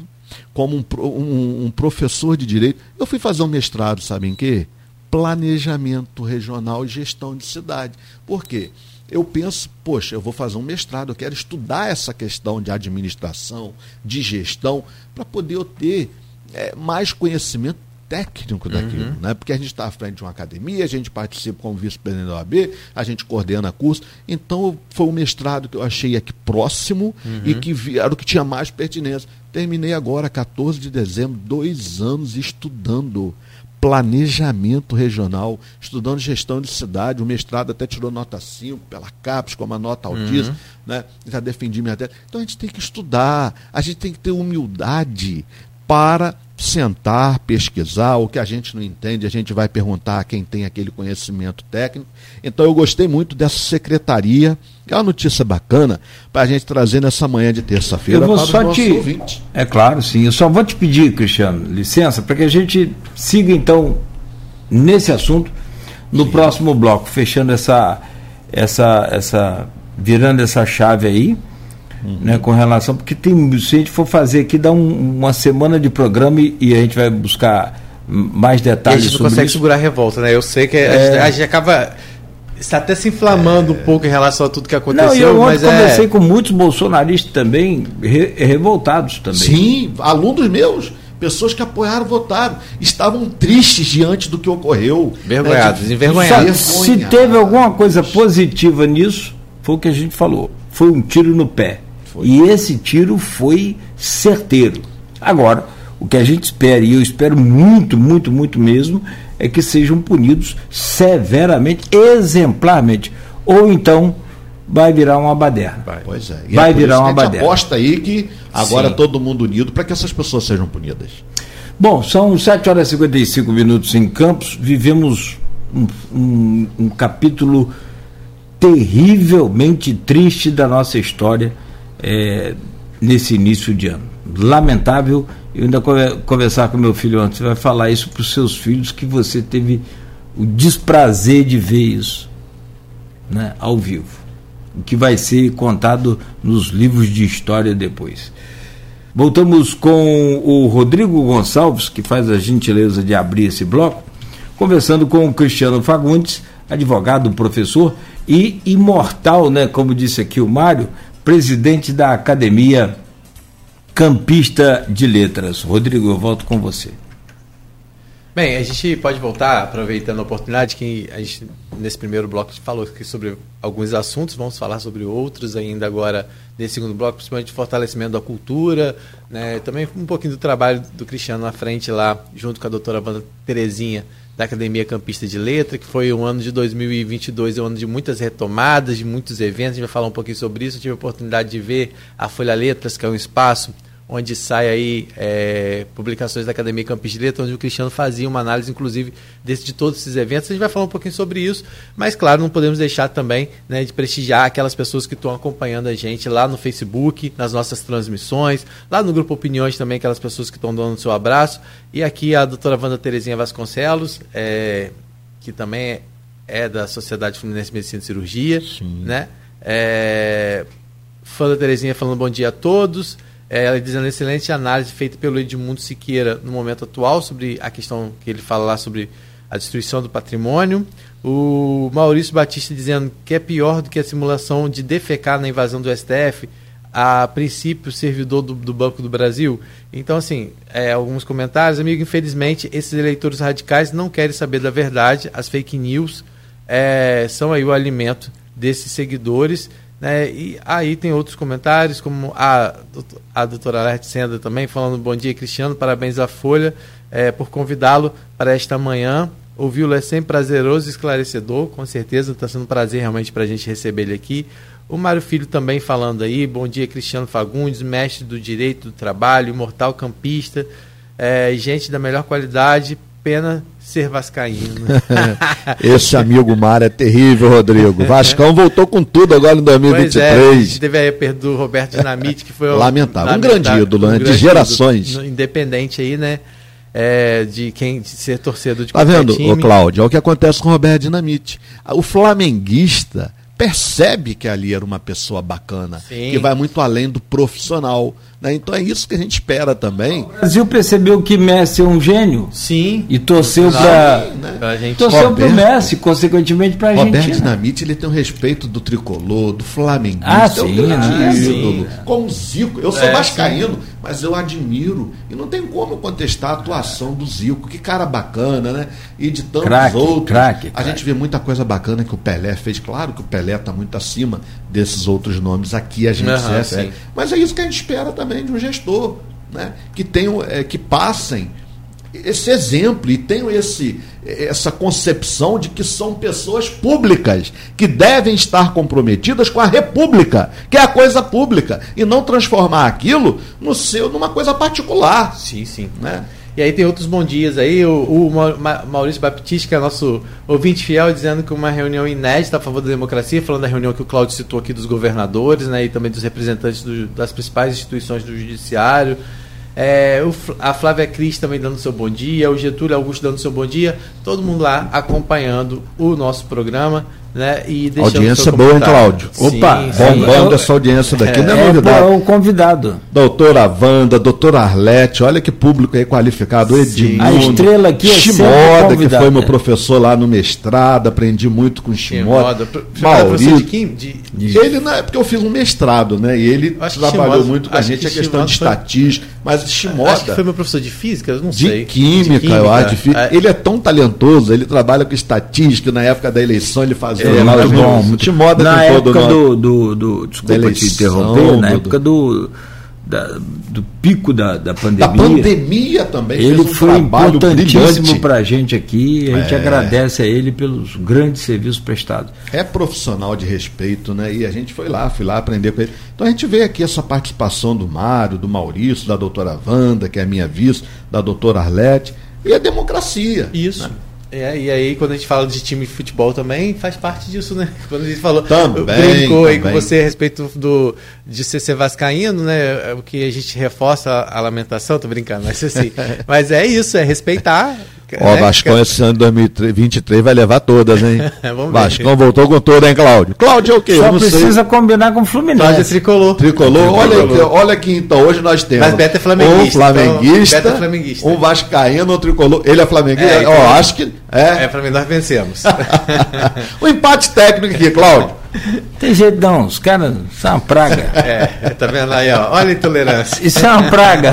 como um, um, um professor de direito, eu fui fazer um mestrado, sabe em quê? Planejamento regional e gestão de cidade. Por quê? eu penso, poxa, eu vou fazer um mestrado, eu quero estudar essa questão de administração, de gestão, para poder eu ter é, mais conhecimento técnico daquilo, uhum. né? Porque a gente está à frente de uma academia, a gente participa como vice-presidente da OAB, a gente coordena curso. Então, foi um mestrado que eu achei aqui próximo uhum. e que era o que tinha mais pertinência. Terminei agora, 14 de dezembro, dois anos estudando planejamento regional, estudando gestão de cidade, o mestrado até tirou nota 5 pela CAPES, como a nota altíssima, uhum. né? já defendi minha tese. Então a gente tem que estudar, a gente tem que ter humildade para sentar, pesquisar, o que a gente não entende, a gente vai perguntar a quem tem aquele conhecimento técnico. Então eu gostei muito dessa secretaria, que é uma notícia bacana para a gente trazer nessa manhã de terça-feira para só os te... ouvintes. É claro, sim. Eu só vou te pedir, Cristiano, licença, para que a gente siga então nesse assunto no sim. próximo bloco, fechando essa essa essa virando essa chave aí uhum. né, com relação, porque tem, se a gente for fazer aqui, dá um, uma semana de programa e, e, a gente vai buscar mais detalhes. E a gente não consegue isso. segurar a revolta, né? Eu sei que é... a, gente, a gente acaba está até se inflamando é... um pouco em relação a tudo que aconteceu. Não, eu mas conversei é... com muitos bolsonaristas também, re, revoltados também. Sim, alunos meus, pessoas que apoiaram, votaram, estavam tristes diante do que ocorreu. Vergonhados, né, de... envergonhados. Se teve alguma coisa positiva nisso, foi o que a gente falou. Foi um tiro no pé. Foi. E esse tiro foi certeiro. Agora, o que a gente espera, e eu espero muito, muito, muito mesmo, é que sejam punidos severamente, exemplarmente. Ou então vai virar uma baderna. Vai. Pois é. E vai é virar uma baderna. aposta aí que agora Sim. todo mundo unido para que essas pessoas sejam punidas. Bom, são 7 horas e 55 minutos em Campos. Vivemos um, um, um capítulo terrivelmente triste da nossa história é, nesse início de ano. Lamentável, eu ainda conversar com meu filho antes, você vai falar isso para os seus filhos que você teve o desprazer de ver isso né, ao vivo. O que vai ser contado nos livros de história depois. Voltamos com o Rodrigo Gonçalves, que faz a gentileza de abrir esse bloco, conversando com o Cristiano Fagundes, advogado, professor e imortal, né, como disse aqui o Mário, presidente da Academia Campista de Letras. Rodrigo, eu volto com você. Bem, a gente pode voltar, aproveitando a oportunidade, que a gente, nesse primeiro bloco, falou sobre alguns assuntos, vamos falar sobre outros ainda agora nesse segundo bloco, principalmente fortalecimento da cultura, né, também um pouquinho do trabalho do Cristiano na frente lá, junto com a doutora Wanda Terezinha, da Academia Campista de Letra, que foi um ano de 2022, um ano de muitas retomadas, de muitos eventos. A gente vai falar um pouquinho sobre isso. Eu tive a oportunidade de ver a Folha Letras, que é um espaço onde sai aí é, publicações da Academia Campos de Letras, onde o Cristiano fazia uma análise, inclusive, desse, de todos esses eventos. A gente vai falar um pouquinho sobre isso, mas, claro, não podemos deixar também né, de prestigiar aquelas pessoas que estão acompanhando a gente lá no Facebook, nas nossas transmissões, lá no Grupo Opiniões também, aquelas pessoas que estão dando o seu abraço. E aqui a doutora Wanda Terezinha Vasconcelos, é, que também é, é da Sociedade Fluminense de Medicina e Cirurgia, Sim. né? É, fã da Terezinha falando bom dia a todos. É, ela dizendo excelente análise feita pelo Edmundo Siqueira no momento atual sobre a questão que ele fala lá sobre a destruição do patrimônio. O Maurício Batista dizendo que é pior do que a simulação de defecar na invasão do STF, a princípio servidor do, do Banco do Brasil. Então, assim, é, alguns comentários. Amigo, infelizmente, esses eleitores radicais não querem saber da verdade. As fake news é, são aí o alimento desses seguidores. Né? E aí tem outros comentários, como a, a doutora Alerte Senda também, falando bom dia, Cristiano, parabéns à Folha é, por convidá-lo para esta manhã. Ouvi-lo é sempre prazeroso e esclarecedor, com certeza está sendo um prazer realmente para a gente receber ele aqui. O Mário Filho também falando aí, bom dia, Cristiano Fagundes, mestre do direito do trabalho, imortal campista, é, gente da melhor qualidade, pena ser vascaíno. (laughs) Esse amigo Mar é terrível, Rodrigo. Vascão voltou com tudo agora em 2023. Pois é, a gente teve a perda do Roberto Dinamite, que foi lamentável, lamentável um grande ídolo, um né? grande de gerações. Ídolo, independente aí, né? É, de quem de ser torcedor de Tá vendo, time. ô Cláudio? É o que acontece com o Roberto Dinamite. O flamenguista percebe que ali era uma pessoa bacana, Sim. que vai muito além do profissional. Né? Então é isso que a gente espera também. O Brasil percebeu que Messi é um gênio. Sim. E torceu para né? torceu para o Messi, consequentemente para a Argentina. Roberto Dinamite ele tem o respeito do tricolor, do flamenguista, ah, é sim, é um ídolo. Como Zico, eu sou é, vascaíno, sim. mas eu admiro e não tem como contestar a atuação do Zico. Que cara bacana, né? E de tantos craque, outros. Craque, a craque. gente vê muita coisa bacana que o Pelé fez. Claro que o Pelé está muito acima desses outros nomes aqui a gente uhum, se Mas é isso que a gente espera também de um gestor, né? que, tenham, é, que passem esse exemplo e tenho esse, essa concepção de que são pessoas públicas, que devem estar comprometidas com a república, que é a coisa pública, e não transformar aquilo no seu numa coisa particular. Sim, sim. Né? E aí tem outros bons dias aí, o, o Maurício Baptista, que é nosso ouvinte fiel, dizendo que uma reunião inédita a favor da democracia, falando da reunião que o Cláudio citou aqui dos governadores, né, e também dos representantes do, das principais instituições do judiciário. É, o, a Flávia Cris também dando seu bom dia, o Getúlio Augusto dando seu bom dia, todo mundo lá acompanhando o nosso programa. Né? E audiência boa, hein, Cláudio? Opa, bombando essa audiência daqui, é, não é, é novidade. É o convidado. Doutora Wanda, doutora Arlete, olha que público aí qualificado. Edmundo, a estrela aqui é Shimoda, que foi meu professor lá no mestrado, aprendi muito com Shimoda. Maurício. De? De, de... Ele não é porque eu fiz um mestrado, né? E ele trabalhou Shimoda, muito com a gente a questão de estatística. Mas Shimoda. Acho que foi meu professor de física, não de sei. Química, de química, eu acho. De física. É. Ele é tão talentoso, ele trabalha com estatística, na época da eleição ele fazia é, muito bom. Muito moda na época do, do, do, Desculpa te interromper, na época do. Da, do pico da, da pandemia. Da pandemia também. Ele um foi importantíssimo para a gente aqui. A gente é. agradece a ele pelos grandes serviços prestados. É profissional de respeito, né? E a gente foi lá, fui lá aprender com ele. Então a gente vê aqui essa participação do Mário, do Maurício, da doutora Wanda, que é a minha vice, da doutora Arlete. E a democracia. Isso. Né? É, e aí quando a gente fala de time de futebol também, faz parte disso, né? (laughs) Quando a gente falou, também, brincou também. aí com você a respeito do, de ser, ser vascaíno, né? O que a gente reforça a lamentação, tô brincando, mas assim. (laughs) mas é isso, é respeitar Ó, é, Vascão que... esse ano de 2023 vai levar todas, hein? (laughs) Vascão voltou com toda, hein, Cláudio? Cláudio é o quê? Só precisa sei. combinar com o Fluminense. Cláudio é tricolor. Tricolor. tricolor. Olha, aqui, olha aqui, então, hoje nós temos Mas Beto é flamenguista. Um flamenguista, então, Beto é flamenguista. um vascaíno, um tricolor. Ele é flamenguista? É, então, Ó, acho que... É, é Flamengo, nós vencemos. (laughs) o empate técnico aqui, Cláudio. Tem jeito não, os caras são uma praga. É, tá vendo aí, ó? Olha a intolerância. Isso é uma praga.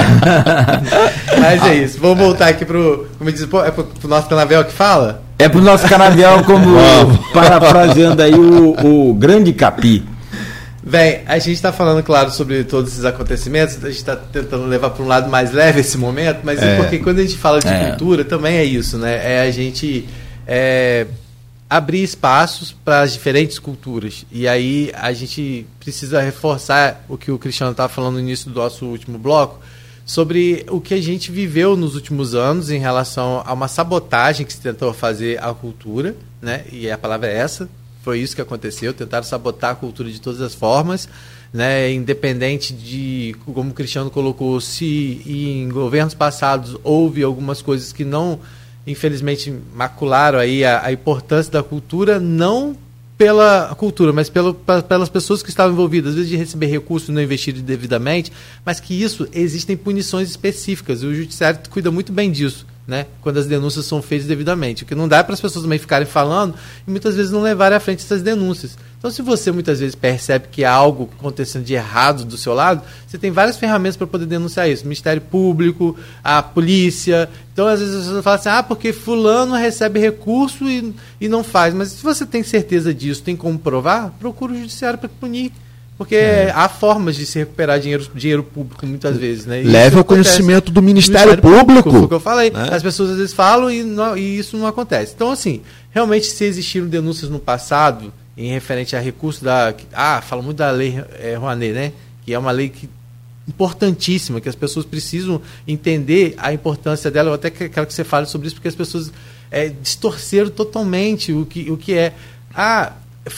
(laughs) Mas é isso. Vamos voltar aqui pro. Como diz, é pro, pro nosso canavial que fala? É pro nosso canavial, como (laughs) parafraseando aí o, o grande capi. Bem, a gente está falando, claro, sobre todos esses acontecimentos, a gente está tentando levar para um lado mais leve esse momento, mas é, é porque quando a gente fala de é. cultura, também é isso, né? É a gente. É, abrir espaços para as diferentes culturas. E aí a gente precisa reforçar o que o Cristiano estava falando no início do nosso último bloco, sobre o que a gente viveu nos últimos anos em relação a uma sabotagem que se tentou fazer à cultura, né? e a palavra é essa, foi isso que aconteceu, tentaram sabotar a cultura de todas as formas, né? independente de, como o Cristiano colocou, se em governos passados houve algumas coisas que não infelizmente macularam aí a, a importância da cultura, não pela cultura, mas pelo, pelas pessoas que estavam envolvidas, às vezes de receber recursos e não investir devidamente, mas que isso existem punições específicas. E o judiciário cuida muito bem disso né, quando as denúncias são feitas devidamente. O que não dá é para as pessoas também ficarem falando e muitas vezes não levarem à frente essas denúncias. Então, se você muitas vezes percebe que há algo acontecendo de errado do seu lado, você tem várias ferramentas para poder denunciar isso. Ministério Público, a polícia. Então, às vezes pessoas falam assim, ah, porque fulano recebe recurso e, e não faz. Mas se você tem certeza disso, tem como provar, procura o judiciário para punir. Porque é. há formas de se recuperar dinheiro, dinheiro público muitas vezes, né? Leve ao conhecimento do Ministério, Ministério Público. Público. Foi o que eu falei. Né? As pessoas às vezes falam e, não, e, isso não acontece. Então, assim, realmente se existiram denúncias no passado em referente a recursos da. Ah, fala muito da lei é, Rouanet, né? Que é uma lei que, importantíssima, que as pessoas precisam entender a importância dela. Eu até quero que você fale sobre isso, porque as pessoas é, distorceram totalmente o que, o que é. Ah,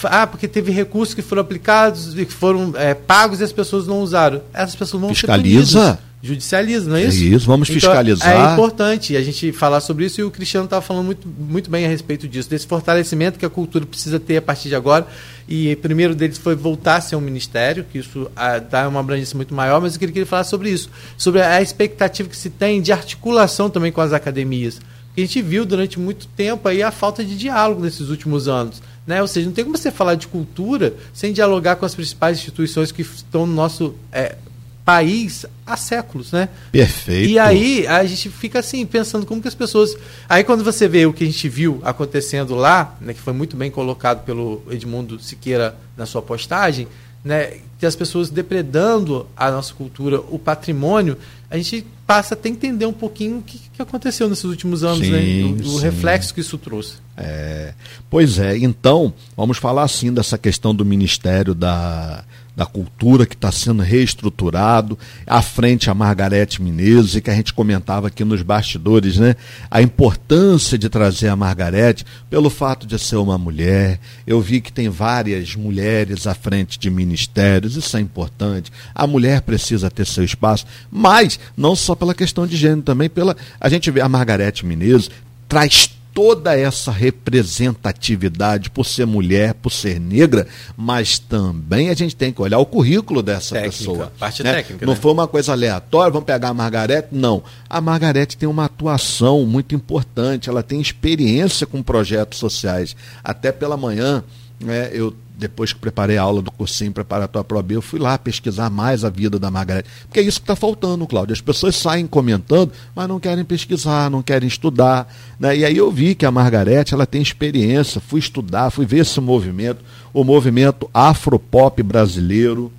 ah, porque teve recursos que foram aplicados e que foram é, pagos e as pessoas não usaram. Essas pessoas vão Fiscaliza. Judicializa, não é isso? É isso, vamos então, fiscalizar. É importante a gente falar sobre isso e o Cristiano estava falando muito, muito bem a respeito disso, desse fortalecimento que a cultura precisa ter a partir de agora. E primeiro deles foi voltar a ser um ministério, que isso ah, dá uma abrangência muito maior, mas eu queria, queria falar sobre isso, sobre a expectativa que se tem de articulação também com as academias. Porque a gente viu durante muito tempo aí a falta de diálogo nesses últimos anos. Né? Ou seja, não tem como você falar de cultura sem dialogar com as principais instituições que estão no nosso é, país há séculos, né? Perfeito. E aí a gente fica assim, pensando como que as pessoas. Aí quando você vê o que a gente viu acontecendo lá, né, que foi muito bem colocado pelo Edmundo Siqueira na sua postagem, né? de as pessoas depredando a nossa cultura, o patrimônio, a gente passa até entender um pouquinho o que, que aconteceu nesses últimos anos, sim, né? O, o reflexo que isso trouxe. É, pois é, então, vamos falar assim dessa questão do Ministério da da cultura que está sendo reestruturado, à frente a Margarete Menezes, e que a gente comentava aqui nos bastidores, né? A importância de trazer a Margarete pelo fato de ser uma mulher. Eu vi que tem várias mulheres à frente de ministérios, isso é importante. A mulher precisa ter seu espaço, mas não só pela questão de gênero, também pela. A gente vê a Margarete Menezes traz toda essa representatividade por ser mulher, por ser negra, mas também a gente tem que olhar o currículo dessa técnica, pessoa. Parte né? técnica. Não né? foi uma coisa aleatória, vamos pegar a Margarete? Não. A Margarete tem uma atuação muito importante, ela tem experiência com projetos sociais. Até pela manhã, né, eu depois que preparei a aula do cursinho preparatório para AB, eu fui lá pesquisar mais a vida da Margarete. Porque é isso que está faltando, Cláudio. As pessoas saem comentando, mas não querem pesquisar, não querem estudar. Né? E aí eu vi que a Margarete ela tem experiência, fui estudar, fui ver esse movimento, o movimento afropop brasileiro,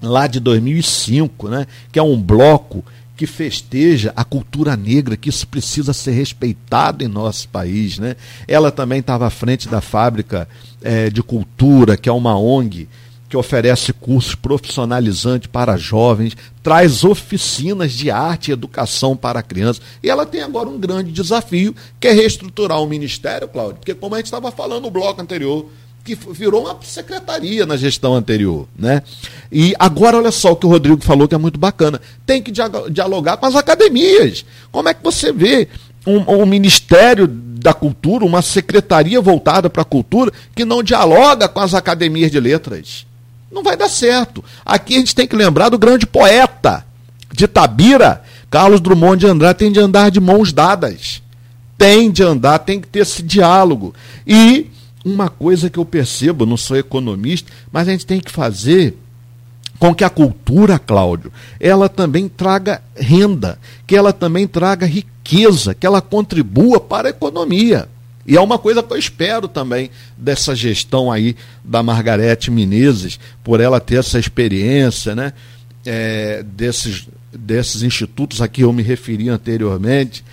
lá de 2005, né? que é um bloco que festeja a cultura negra, que isso precisa ser respeitado em nosso país. Né? Ela também estava à frente da fábrica é, de cultura, que é uma ONG que oferece cursos profissionalizantes para jovens, traz oficinas de arte e educação para crianças. E ela tem agora um grande desafio, que é reestruturar o ministério, Cláudio, porque como a gente estava falando no bloco anterior, que virou uma secretaria na gestão anterior, né? E agora olha só o que o Rodrigo falou que é muito bacana. Tem que dialogar com as academias. Como é que você vê um, um ministério da cultura, uma secretaria voltada para a cultura que não dialoga com as academias de letras? Não vai dar certo. Aqui a gente tem que lembrar do grande poeta de Tabira, Carlos Drummond de Andrade, tem de andar de mãos dadas. Tem de andar, tem que ter esse diálogo. E uma coisa que eu percebo, não sou economista, mas a gente tem que fazer com que a cultura, Cláudio, ela também traga renda, que ela também traga riqueza, que ela contribua para a economia. E é uma coisa que eu espero também dessa gestão aí da Margarete Menezes, por ela ter essa experiência, né? É, desses, desses institutos a que eu me referi anteriormente,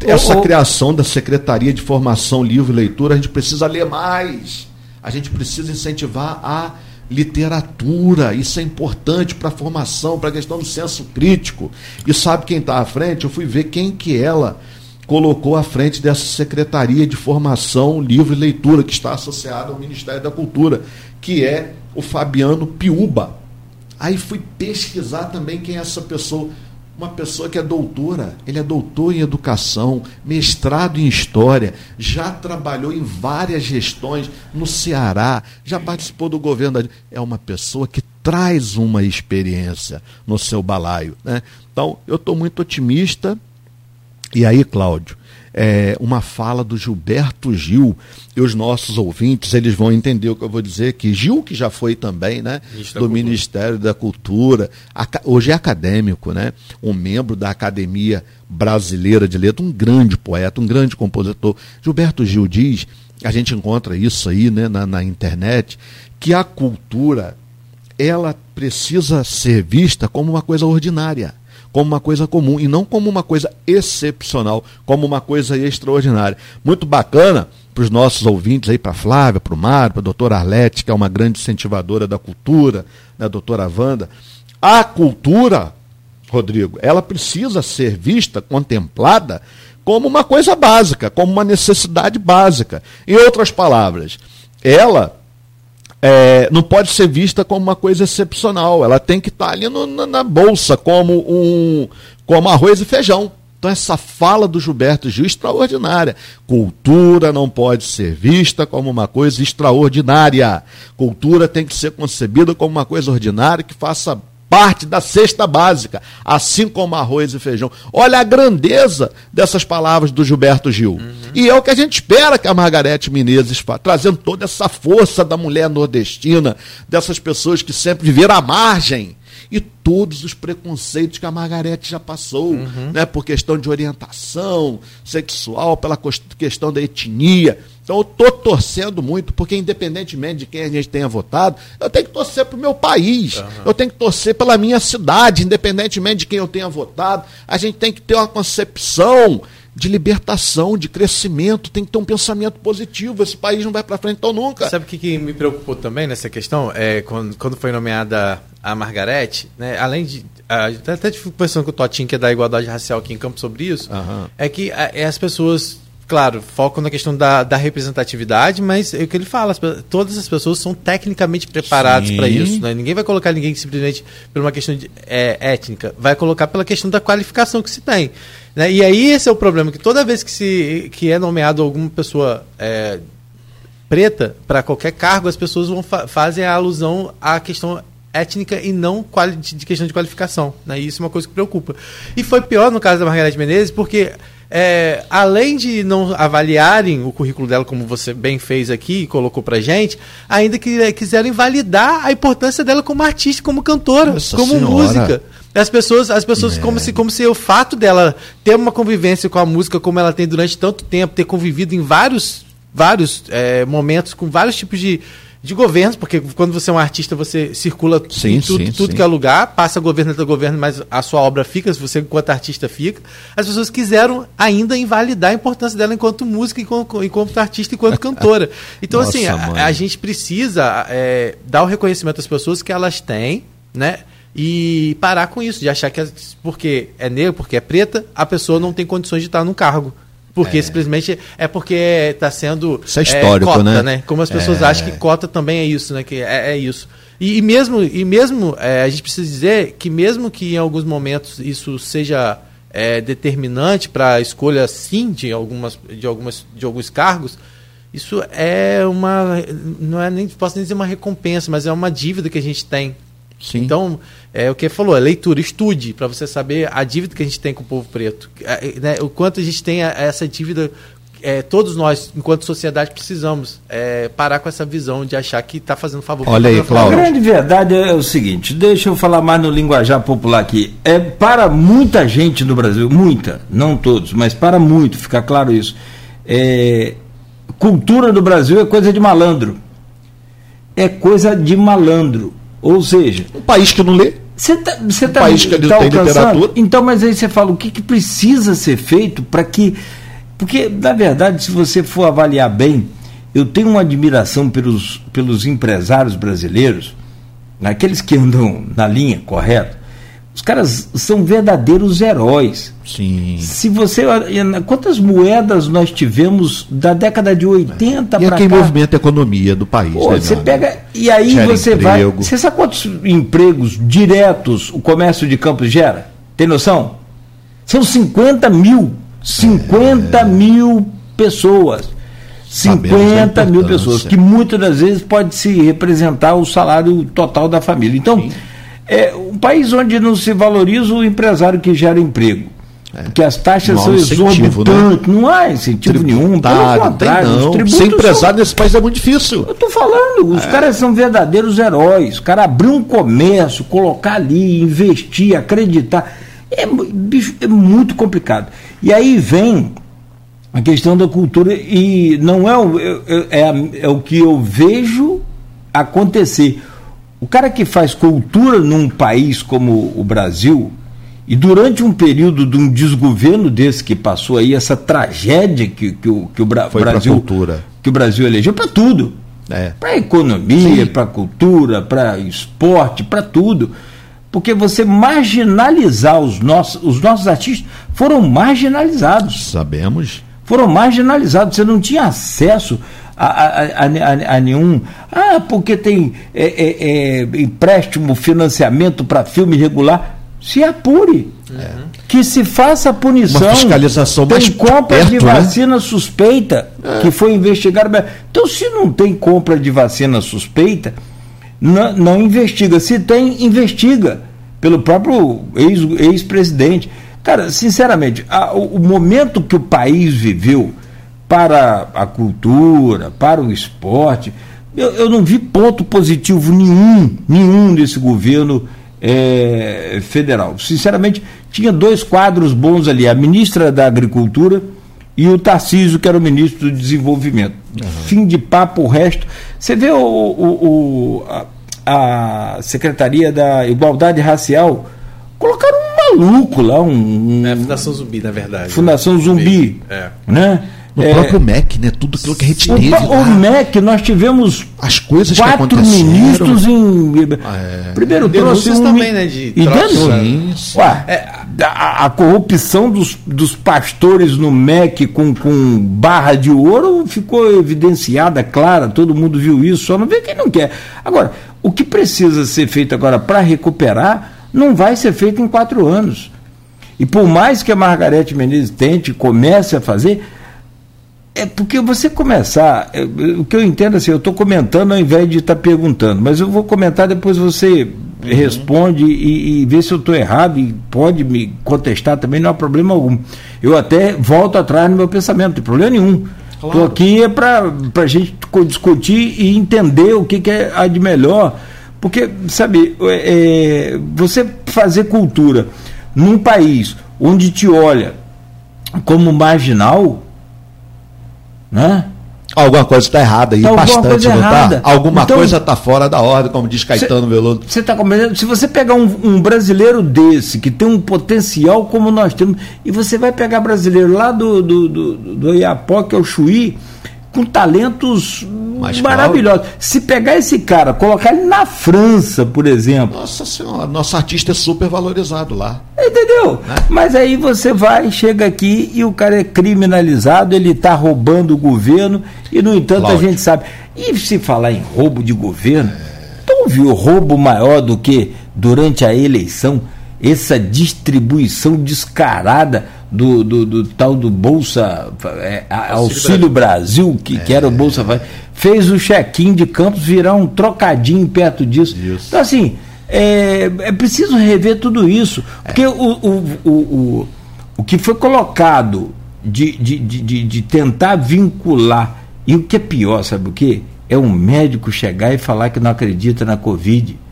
essa oh. criação da Secretaria de Formação, Livro e Leitura, a gente precisa ler mais. A gente precisa incentivar a literatura. Isso é importante para a formação, para a questão do senso crítico. E sabe quem está à frente? Eu fui ver quem que ela colocou à frente dessa Secretaria de Formação, Livro e Leitura, que está associada ao Ministério da Cultura, que é o Fabiano Piuba. Aí fui pesquisar também quem é essa pessoa uma pessoa que é doutora, ele é doutor em educação, mestrado em história, já trabalhou em várias gestões no Ceará, já participou do governo. É uma pessoa que traz uma experiência no seu balaio. Né? Então, eu estou muito otimista. E aí, Cláudio, é, uma fala do Gilberto Gil, e os nossos ouvintes eles vão entender o que eu vou dizer que Gil, que já foi também né, do Cultura. Ministério da Cultura, hoje é acadêmico, né, um membro da Academia Brasileira de Letras, um grande poeta, um grande compositor. Gilberto Gil diz, a gente encontra isso aí né, na, na internet, que a cultura ela precisa ser vista como uma coisa ordinária como uma coisa comum e não como uma coisa excepcional, como uma coisa extraordinária. Muito bacana para os nossos ouvintes aí, para a Flávia, para o Mário, para a doutora Arlete, que é uma grande incentivadora da cultura, né, a doutora Wanda. A cultura, Rodrigo, ela precisa ser vista, contemplada como uma coisa básica, como uma necessidade básica. Em outras palavras, ela é, não pode ser vista como uma coisa excepcional. Ela tem que estar tá ali no, na, na, bolsa como um como arroz e feijão. Então essa fala do Gilberto Gil é extraordinária. Cultura não pode ser vista como uma coisa extraordinária. Cultura tem que ser concebida como uma coisa ordinária que faça parte da cesta básica, assim como arroz e feijão. Olha a grandeza dessas palavras do Gilberto Gil. Uhum. E é o que a gente espera que a Margarete Menezes faça, trazendo toda essa força da mulher nordestina, dessas pessoas que sempre viveram à margem e todos os preconceitos que a Margarete já passou, uhum. né, por questão de orientação sexual, pela questão da etnia. Então eu estou torcendo muito, porque independentemente de quem a gente tenha votado, eu tenho que torcer para o meu país, uhum. eu tenho que torcer pela minha cidade, independentemente de quem eu tenha votado. A gente tem que ter uma concepção de libertação, de crescimento, tem que ter um pensamento positivo. Esse país não vai para frente tão nunca. Sabe o que, que, me preocupou também nessa questão? É quando, quando foi nomeada a Margarete, né, além de. até tive conversando com o Totinho, que é da igualdade racial aqui em Campo sobre isso, uhum. é que é, as pessoas claro, focam na questão da, da representatividade, mas é o que ele fala, as, todas as pessoas são tecnicamente preparadas para isso. Né? Ninguém vai colocar ninguém simplesmente por uma questão de, é, étnica, vai colocar pela questão da qualificação que se tem. Né? E aí esse é o problema, que toda vez que, se, que é nomeado alguma pessoa é, preta para qualquer cargo, as pessoas vão fa fazem a alusão à questão étnica e não de questão de qualificação. Né? E isso é uma coisa que preocupa. E foi pior no caso da Margareth Menezes, porque é, além de não avaliarem o currículo dela, como você bem fez aqui e colocou pra gente, ainda que é, quiseram invalidar a importância dela como artista, como cantora, Nossa como senhora. música. As pessoas, as pessoas é. como, se, como se o fato dela ter uma convivência com a música como ela tem durante tanto tempo, ter convivido em vários, vários é, momentos com vários tipos de, de governos, porque quando você é um artista, você circula sim, em tudo, sim, tudo sim. que é lugar, passa governo do governo, mas a sua obra fica, se você enquanto artista fica. As pessoas quiseram ainda invalidar a importância dela enquanto música, enquanto, enquanto artista, enquanto cantora. Então, Nossa, assim, a, a, gente precisa é, dar o reconhecimento às pessoas que elas têm, né? E parar com isso, de achar que porque é negro, porque é preta, a pessoa não tem condições de estar no cargo. Porque é. simplesmente é porque está sendo isso é histórico, é, cota, né? né? Como as pessoas é. acham que cota também é isso, né? Que é, é isso. E, e, mesmo, e mesmo é, a gente precisa dizer que mesmo que em alguns momentos isso seja é, determinante para a escolha sim de algumas de algumas de alguns cargos, isso é uma não é nem posso nem dizer uma recompensa, mas é uma dívida que a gente tem Sim. Então, é o que falou, é leitura, estude, para você saber a dívida que a gente tem com o povo preto. É, né, o quanto a gente tem essa dívida é, todos nós, enquanto sociedade, precisamos é, parar com essa visão de achar que está fazendo favor. Olha aí, Cláudio. A grande verdade é o seguinte: deixa eu falar mais no linguajar popular aqui. É para muita gente no Brasil, muita, não todos, mas para muito, fica claro isso. É, cultura do Brasil é coisa de malandro. É coisa de malandro. Ou seja, um país que não lê. Você tá, você um tá, país que tá tem literatura. Então, mas aí você fala o que, que precisa ser feito para que. Porque, na verdade, se você for avaliar bem, eu tenho uma admiração pelos, pelos empresários brasileiros, aqueles que andam na linha correta, os caras são verdadeiros heróis. Sim. Se você. Quantas moedas nós tivemos da década de 80 para cá? E quem movimenta a economia do país. Pô, né, você pega. E aí Gera você emprego. vai. Você sabe quantos empregos diretos o comércio de Campos gera? Tem noção? São 50 mil. 50 é. mil pessoas. 50 mil pessoas, que muitas das vezes pode se representar o salário total da família. Então. Sim é um país onde não se valoriza o empresário que gera emprego. É. Porque as taxas são né? exorbitantes, né? não há incentivo nenhum. Pelo contrário, não. Ser empresário são... nesse país é muito difícil. Eu estou falando, os é. caras são verdadeiros heróis. O cara abrir um comércio, colocar ali, investir, acreditar. É, bicho, é muito complicado. E aí vem a questão da cultura, e não é o, é, é, é o que eu vejo acontecer. O cara que faz cultura num país como o Brasil, e durante um período de um desgoverno desse que passou aí, essa tragédia que, que, o, que o Bra Foi Brasil. cultura. Que o Brasil elegeu para tudo. É. Para economia, para cultura, para esporte, para tudo. Porque você marginalizar os nossos, os nossos artistas foram marginalizados. Sabemos. Foram marginalizados. Você não tinha acesso a, a, a, a nenhum. Ah, porque tem é, é, é, empréstimo, financiamento para filme regular. Se apure. Uhum. Que se faça a punição. Uma fiscalização tem mais compra perto, de né? vacina né? suspeita é. que foi investigada. Então, se não tem compra de vacina suspeita, não, não investiga. Se tem, investiga. Pelo próprio ex-presidente. Ex Cara, sinceramente, a, o, o momento que o país viveu para a cultura, para o esporte. Eu, eu não vi ponto positivo nenhum, nenhum desse governo é, federal. Sinceramente, tinha dois quadros bons ali, a ministra da Agricultura e o Tarcísio, que era o ministro do Desenvolvimento. Uhum. Fim de papo, o resto. Você vê o, o, o a, a, Secretaria da Igualdade Racial, colocaram um maluco lá, um. é, Fundação Zumbi, na verdade. Fundação né? Zumbi. É. Né? No é, próprio MEC, né? Tudo aquilo que a gente o, teve. O, MEC, nós tivemos as coisas quatro que ministros em. É. Primeiro trouxe um. também, né? De e denúncias. Ué, é, a, a, corrupção dos, dos pastores no MEC com, com barra de ouro ficou evidenciada, clara, todo mundo viu isso, só não vê quem não quer. Agora, o que precisa ser feito agora para recuperar não vai ser feito em quatro anos. E por mais que a Margarete Menezes tente, comece a fazer, é porque você começar, é, o que eu entendo assim, eu estou comentando ao invés de estar tá perguntando, mas eu vou comentar depois você uhum. responde e, e vê se eu estou errado e pode me contestar também, não há problema algum. Eu até volto atrás no meu pensamento, não tem problema nenhum. Estou claro. aqui é para a gente discutir e entender o que, que é a de melhor. Porque, sabe, é, é, você fazer cultura num país onde te olha como marginal, né? Alguma coisa está errada aí, tá bastante, não tá? Alguma então, coisa está fora da ordem, como diz Caetano cê, Veloso. Você está compreendendo? Se você pegar um, um, brasileiro desse, que tem um potencial como nós temos, e você vai pegar brasileiro lá do, do, do, do Iapó, que é o Chuí, com talentos Mas maravilhosos. Se pegar esse cara, colocar ele na França, por exemplo. Nossa senhora, nosso artista é super valorizado lá. Entendeu? Né? Mas aí você vai, chega aqui e o cara é criminalizado, ele está roubando o governo, e no entanto Cláudio. a gente sabe. E se falar em roubo de governo, é... então viu roubo maior do que durante a eleição? essa distribuição descarada do, do, do tal do Bolsa é, Auxílio Brasil, que, é. que era o Bolsa fez o check-in de Campos virar um trocadinho perto disso. Isso. Então, assim, é, é preciso rever tudo isso. Porque o, o, o, o, o que foi colocado de, de, de, de tentar vincular, e o que é pior, sabe o que? É um médico chegar e falar que não acredita na Covid é,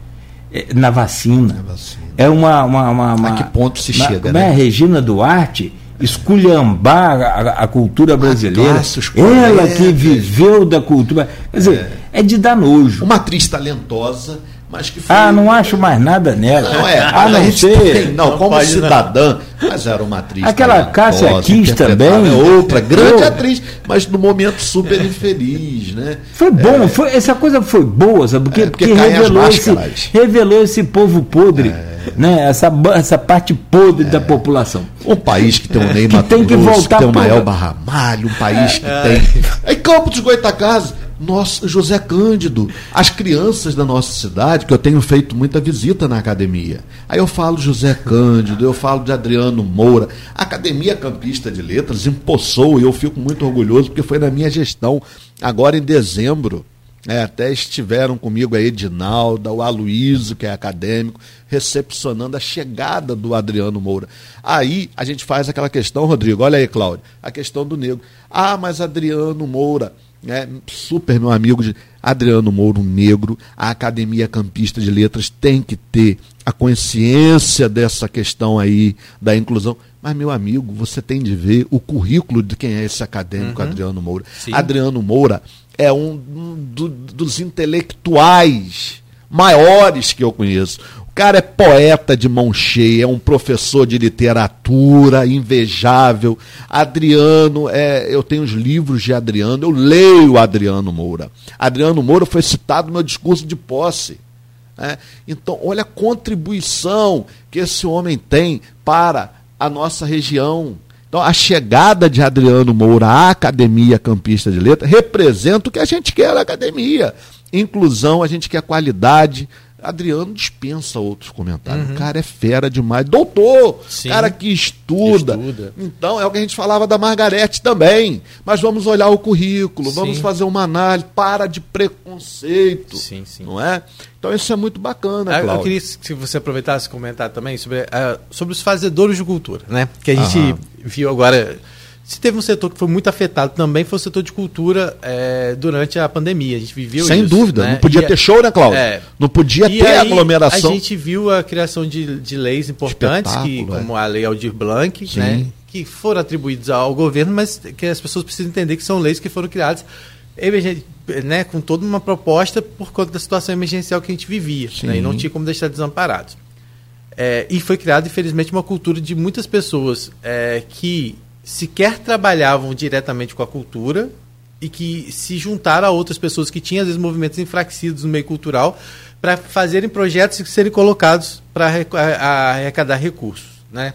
na vacina. vacina. É uma, uma, uma, uma, A que ponto se chega? Né? é a Regina Duarte? esculhambar a, a cultura brasileira. Ela que viveu da cultura. Quer dizer, é. é de dar nojo. Uma atriz talentosa mas que foi... Ah, não acho mais nada nela. Não é. Ah, não sei. Não, não, como cidadã, não. mas era uma atriz. Aquela Cássia Kiss também. É outra grande eu... atriz, mas no momento super infeliz, né? Foi bom, é. foi, essa coisa foi boa, sabe? Porque, é, porque, porque revelou, esse, revelou esse povo podre. É. Né, essa, essa parte podre da população. Um país que tem um Neymar que tem que voltar que tem o maior Barramalho, um país que tem. Aí Campo dos Goitacazes nosso José Cândido, as crianças da nossa cidade, que eu tenho feito muita visita na academia. Aí eu falo José Cândido, eu falo de Adriano Moura. A Academia Campista de Letras empossou e eu fico muito orgulhoso porque foi na minha gestão, agora em dezembro. É, até estiveram comigo a Edinalda, o Aloysio, que é acadêmico, recepcionando a chegada do Adriano Moura. Aí a gente faz aquela questão, Rodrigo, olha aí, Cláudio, a questão do negro. Ah, mas Adriano Moura né, super meu amigo de Adriano Mouro Negro, a Academia Campista de Letras tem que ter a consciência dessa questão aí da inclusão. Mas, meu amigo, você tem de ver o currículo de quem é esse acadêmico uhum. Adriano Moura. Sim. Adriano Moura é um do, dos intelectuais maiores que eu conheço cara é poeta de mão cheia, é um professor de literatura invejável. Adriano, é, eu tenho os livros de Adriano, eu leio Adriano Moura. Adriano Moura foi citado no meu discurso de posse. Né? Então, olha a contribuição que esse homem tem para a nossa região. Então, a chegada de Adriano Moura à Academia Campista de Letras representa o que a gente quer na academia. Inclusão, a gente quer qualidade, Adriano dispensa outros comentários. Uhum. O cara é fera demais. Doutor, Sim, cara que estuda. estuda. Então, é o que a gente falava da Margarete também. Mas vamos olhar o currículo, sim. vamos fazer uma análise. Para de preconceito. Sim, sim. Não é? Então, isso é muito bacana, Cláudio. Eu queria que você aproveitasse e comentar também sobre, uh, sobre os fazedores de cultura, né? Que a gente uhum. viu agora Se teve um setor que foi muito afetado também, foi o setor de cultura é, durante a pandemia. A gente viveu Sem isso, dúvida. né? Não podia E ter show, né, Cláudio? É. Não podia ter aí, aglomeração. A gente viu a criação de, de leis importantes, que, Espetáculo, é. como a Lei Aldir Blanc, Sim. né, que foram atribuídas ao governo, mas que as pessoas precisam entender que são leis que foram criadas né, com toda uma proposta por conta da situação emergencial que a gente vivia. Né, e não tinha como deixar desamparados. É, e foi criada, infelizmente, uma cultura de muitas pessoas é, que sequer trabalhavam diretamente com a cultura e que se juntaram a outras pessoas que tinham, às vezes, movimentos enfraquecidos no meio cultural para fazerem projetos e serem colocados para arrecadar recursos. Né?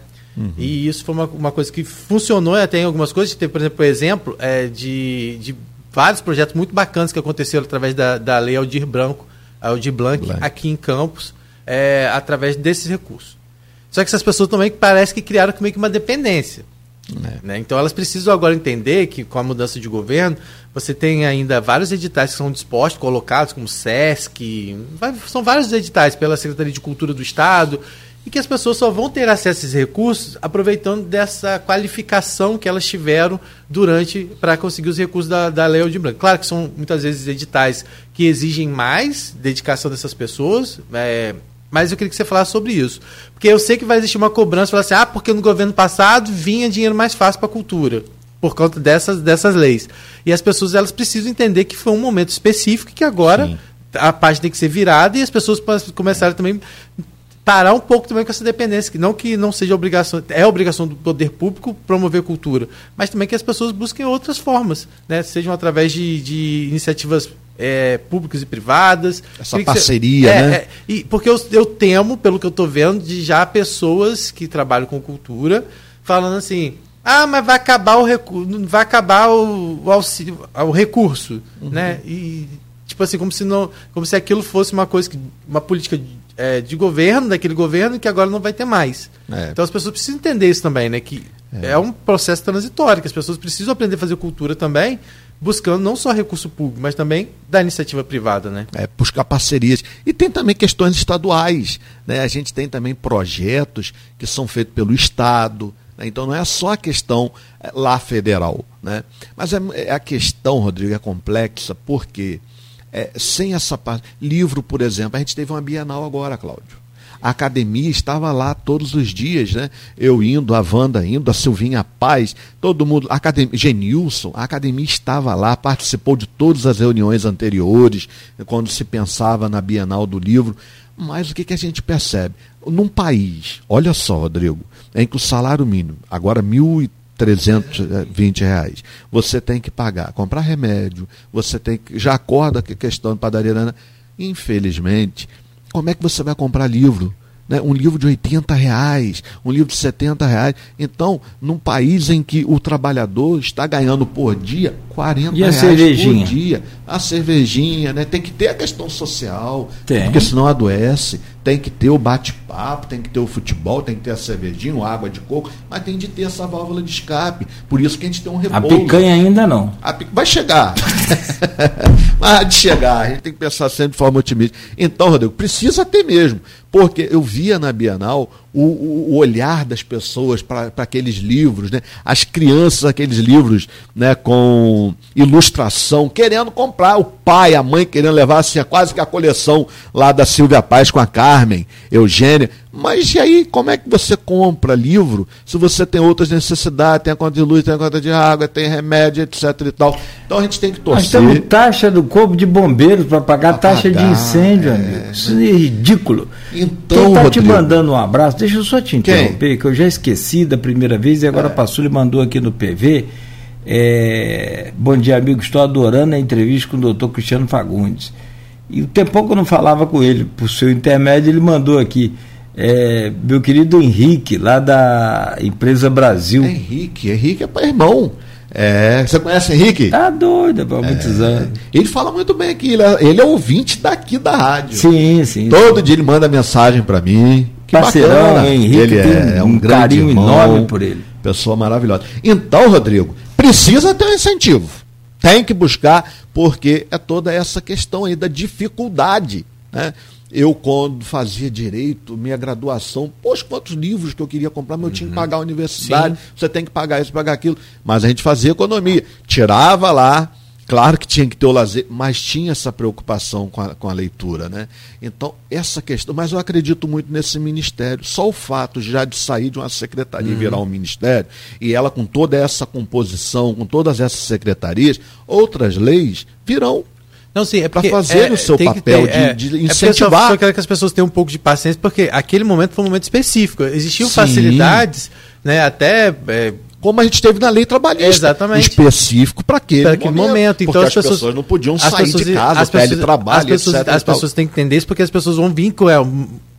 E isso foi uma, uma coisa que funcionou até em algumas coisas. Teve, por exemplo, o exemplo é, de, de vários projetos muito bacanas que aconteceram através da, da Lei Aldir Branco, Aldir Blanc, Blanc. aqui em Campos, é, através desses recursos. Só que essas pessoas também parece que criaram meio que uma dependência. Né? Então elas precisam agora entender que com a mudança de governo, você tem ainda vários editais que são dispostos, colocados, como SESC, são vários editais pela Secretaria de Cultura do Estado, e que as pessoas só vão ter acesso a esses recursos aproveitando dessa qualificação que elas tiveram durante para conseguir os recursos da, da Lei de Branco. Claro que são muitas vezes editais que exigem mais dedicação dessas pessoas, é, mas eu queria que você falasse sobre isso. Porque eu sei que vai existir uma cobrança, falar assim, ah, porque no governo passado vinha dinheiro mais fácil para a cultura, por conta dessas, dessas leis. E as pessoas elas precisam entender que foi um momento específico e que agora Sim. a página tem que ser virada e as pessoas começaram também parar um pouco também com essa dependência, que não que não seja obrigação, é obrigação do poder público promover cultura, mas também que as pessoas busquem outras formas, né? Sejam através de, de iniciativas é, públicas e privadas. Essa Queria que você- parceria, É, né? é, e porque eu, eu temo, pelo que eu estou vendo, de já pessoas que trabalham com cultura falando assim. Ah, mas vai acabar o recurso, vai acabar o, o auxílio, o recurso, Uhum. né? E tipo assim, como se não, como se aquilo fosse uma coisa que uma política é, de governo daquele governo que agora não vai ter mais. É. Então as pessoas precisam entender isso também, né? Que é. um processo transitório, que as pessoas precisam aprender a fazer cultura também, buscando não só recurso público, mas também da iniciativa privada, né? é, buscar parcerias. E tem também questões estaduais. Né? A gente tem também projetos que são feitos pelo Estado. né? Então não é só a questão é, lá federal. Né? Mas é, é a questão, Rodrigo, é complexa, porque é, sem essa parte. Livro, por exemplo, a gente teve uma Bienal agora, Cláudio. A academia estava lá todos os dias, né? Eu indo, a Wanda indo, a Silvinha Paz, todo mundo, a academia, Genilson, a academia estava lá, participou de todas as reuniões anteriores, quando se pensava na Bienal do livro. Mas o que, que a gente percebe? Num país, olha só, Rodrigo, em que o salário mínimo, agora e 320 reais. Você tem que pagar, comprar remédio, você tem que. Já acorda que questão de padaria. né? Infelizmente, como é que você vai comprar livro? Né? Um livro de 80 reais, um livro de 70 reais. Então, num país em que o trabalhador está ganhando por dia 40 E a reais cervejinha? por dia. A cervejinha, né? Tem que ter a questão social, Tem. porque senão adoece. Tem que ter o bate-papo, tem que ter o futebol, tem que ter a cervejinha, a água de coco, mas tem de ter essa válvula de escape. Por isso que a gente tem um A repouso. picanha ainda não. A pi- Vai chegar. (laughs) De chegar, a gente tem que pensar sempre de forma otimista. Então, Rodrigo, precisa ter mesmo. Porque eu via na Bienal o, o- olhar das pessoas para aqueles livros, né? As crianças, aqueles livros né, com ilustração, querendo comprar. O pai, a mãe querendo levar assim, quase que a coleção lá da Silvia Paz com a Carmen, Eugênia. Mas e aí, como é que você compra livro se você tem outras necessidades, tem a conta de luz, tem a conta de água, tem remédio, etc e tal. Então a gente tem que Nós torcer. temos taxa do corpo de bombeiros para pagar Pra taxa de incêndio, é. amigo. Isso é ridículo. Então, Quem tá te Rodrigo. mandando um abraço, deixa eu só te Quem? interromper, que eu já esqueci da primeira vez e agora passou, ele mandou aqui no PV. é, bom dia, amigo. Estou adorando a entrevista com o doutor Cristiano Fagundes. E o tempão que eu não falava com ele, por seu intermédio, ele mandou aqui. É, meu querido Henrique, lá da empresa Brasil. Henrique, Henrique é irmão. É, você conhece Henrique? Tá doido há muitos anos. Ele fala muito bem aqui, ele é, ele é ouvinte daqui da rádio. Sim, sim. Todo dia ele manda mensagem para mim. Que Parceirão, bacana. Henrique, ele é, é um, um grande carinho irmão, enorme por ele. Pessoa maravilhosa. Então, Rodrigo, precisa ter um incentivo. Tem que buscar, porque é toda essa questão aí da dificuldade. Né? Eu, quando fazia direito, minha graduação, poxa, quantos livros que eu queria comprar, mas eu tinha que pagar a universidade, Sim. você tem que pagar isso, pagar aquilo. Mas a gente fazia economia. Tirava lá, claro que tinha que ter o lazer, mas tinha essa preocupação com a, com a leitura, né? Então, essa questão, mas eu acredito muito nesse ministério. Só o fato já de sair de uma secretaria e virar um ministério, e ela com toda essa composição, com todas essas secretarias, outras leis virão Não, sim, é Pra porque fazer é, o seu papel ter, de- é, de É incentivar. só, só quero que as pessoas tenham um pouco de paciência, porque aquele momento foi um momento específico. Existiam Sim. facilidades, né? Até é, como a gente teve na lei trabalhista. Exatamente. específico para aquele, para aquele momento. Então porque as pessoas, não podiam sair pessoas- de casa, as pessoas, teletrabalho, as pessoas, etc. as pessoas têm que entender isso porque as pessoas vão vir com, é,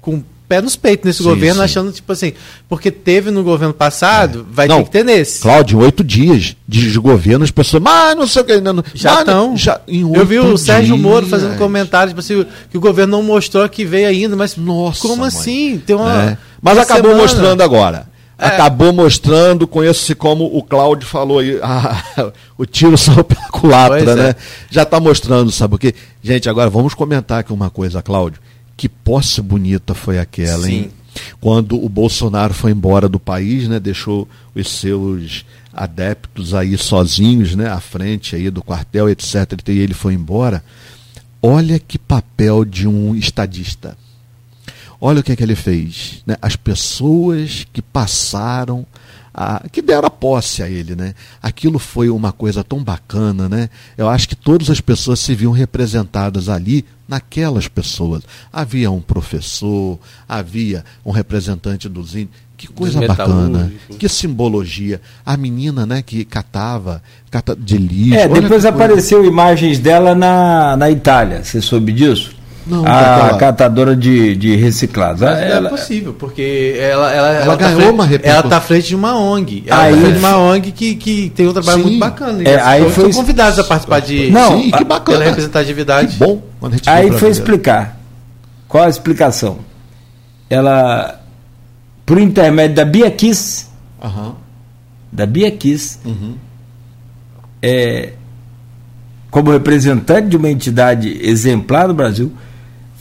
com pé nos peitos nesse Sim, governo, sim. achando tipo assim, porque teve no governo passado, vai Não, ter que ter nesse. Cláudio, oito dias de, de governo, as pessoas, mas não sei o que. Não, não- Já estão. já em Eu vi o Sérgio Moro fazendo comentários, tipo assim, que o governo não mostrou que veio ainda, mas Nossa, como mãe. assim? Tem uma, É. Mas uma acabou semana. mostrando agora. É. Acabou mostrando com esse, como o Cláudio falou aí, (laughs) ah, o tiro saiu pela culatra, Pois é. né? Já está mostrando, sabe o quê? Gente, agora vamos comentar aqui uma coisa, Cláudio. Que posse bonita foi aquela, hein? Sim. Quando o Bolsonaro foi embora do país, né? Deixou os seus adeptos aí sozinhos, né? À frente aí do quartel, etc. E ele foi embora. Olha que papel de um estadista. Olha o que, é que ele fez. Né? As pessoas que passaram, a, que deram a posse a ele, né? Aquilo foi uma coisa tão bacana, né? Eu acho que todas as pessoas se viam representadas ali naquelas pessoas. Havia um professor, havia um representante dos índios. Que coisa bacana, que simbologia. A menina, né, que catava, cata de lixo. É, depois que coisa- apareceu imagens dela na, na Itália. Você soube disso? Não, a catadora de, de reciclados. Mas Ela- não é possível, porque ela, ela, Ela tá ganhou frente- uma repercussão. Ela está à frente de uma ONG. Ela Aí- tá à frente de uma ONG que, que tem um trabalho Sim. muito bacana. É, Eles aí são- foi- são convidados a participar de Não, Sim, que bacana. pela representatividade. Que bom. Aí foi explicar. Qual a explicação? Ela, por intermédio da Bia Kiss, Aham. da Bia Kiss, Uhum. é, como representante de uma entidade exemplar do Brasil,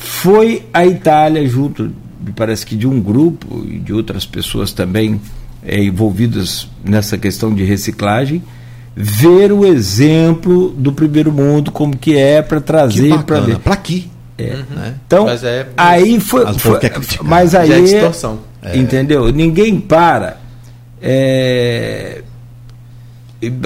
foi à Itália junto, me parece que de um grupo e de outras pessoas também é, envolvidas nessa questão de reciclagem, ver o exemplo do primeiro mundo como que é para trazer para ver. Pra aqui. Né? Então, Mas é- aí foi, Mas o foi criticar. mas aí é distorção. entendeu? Ninguém para. É,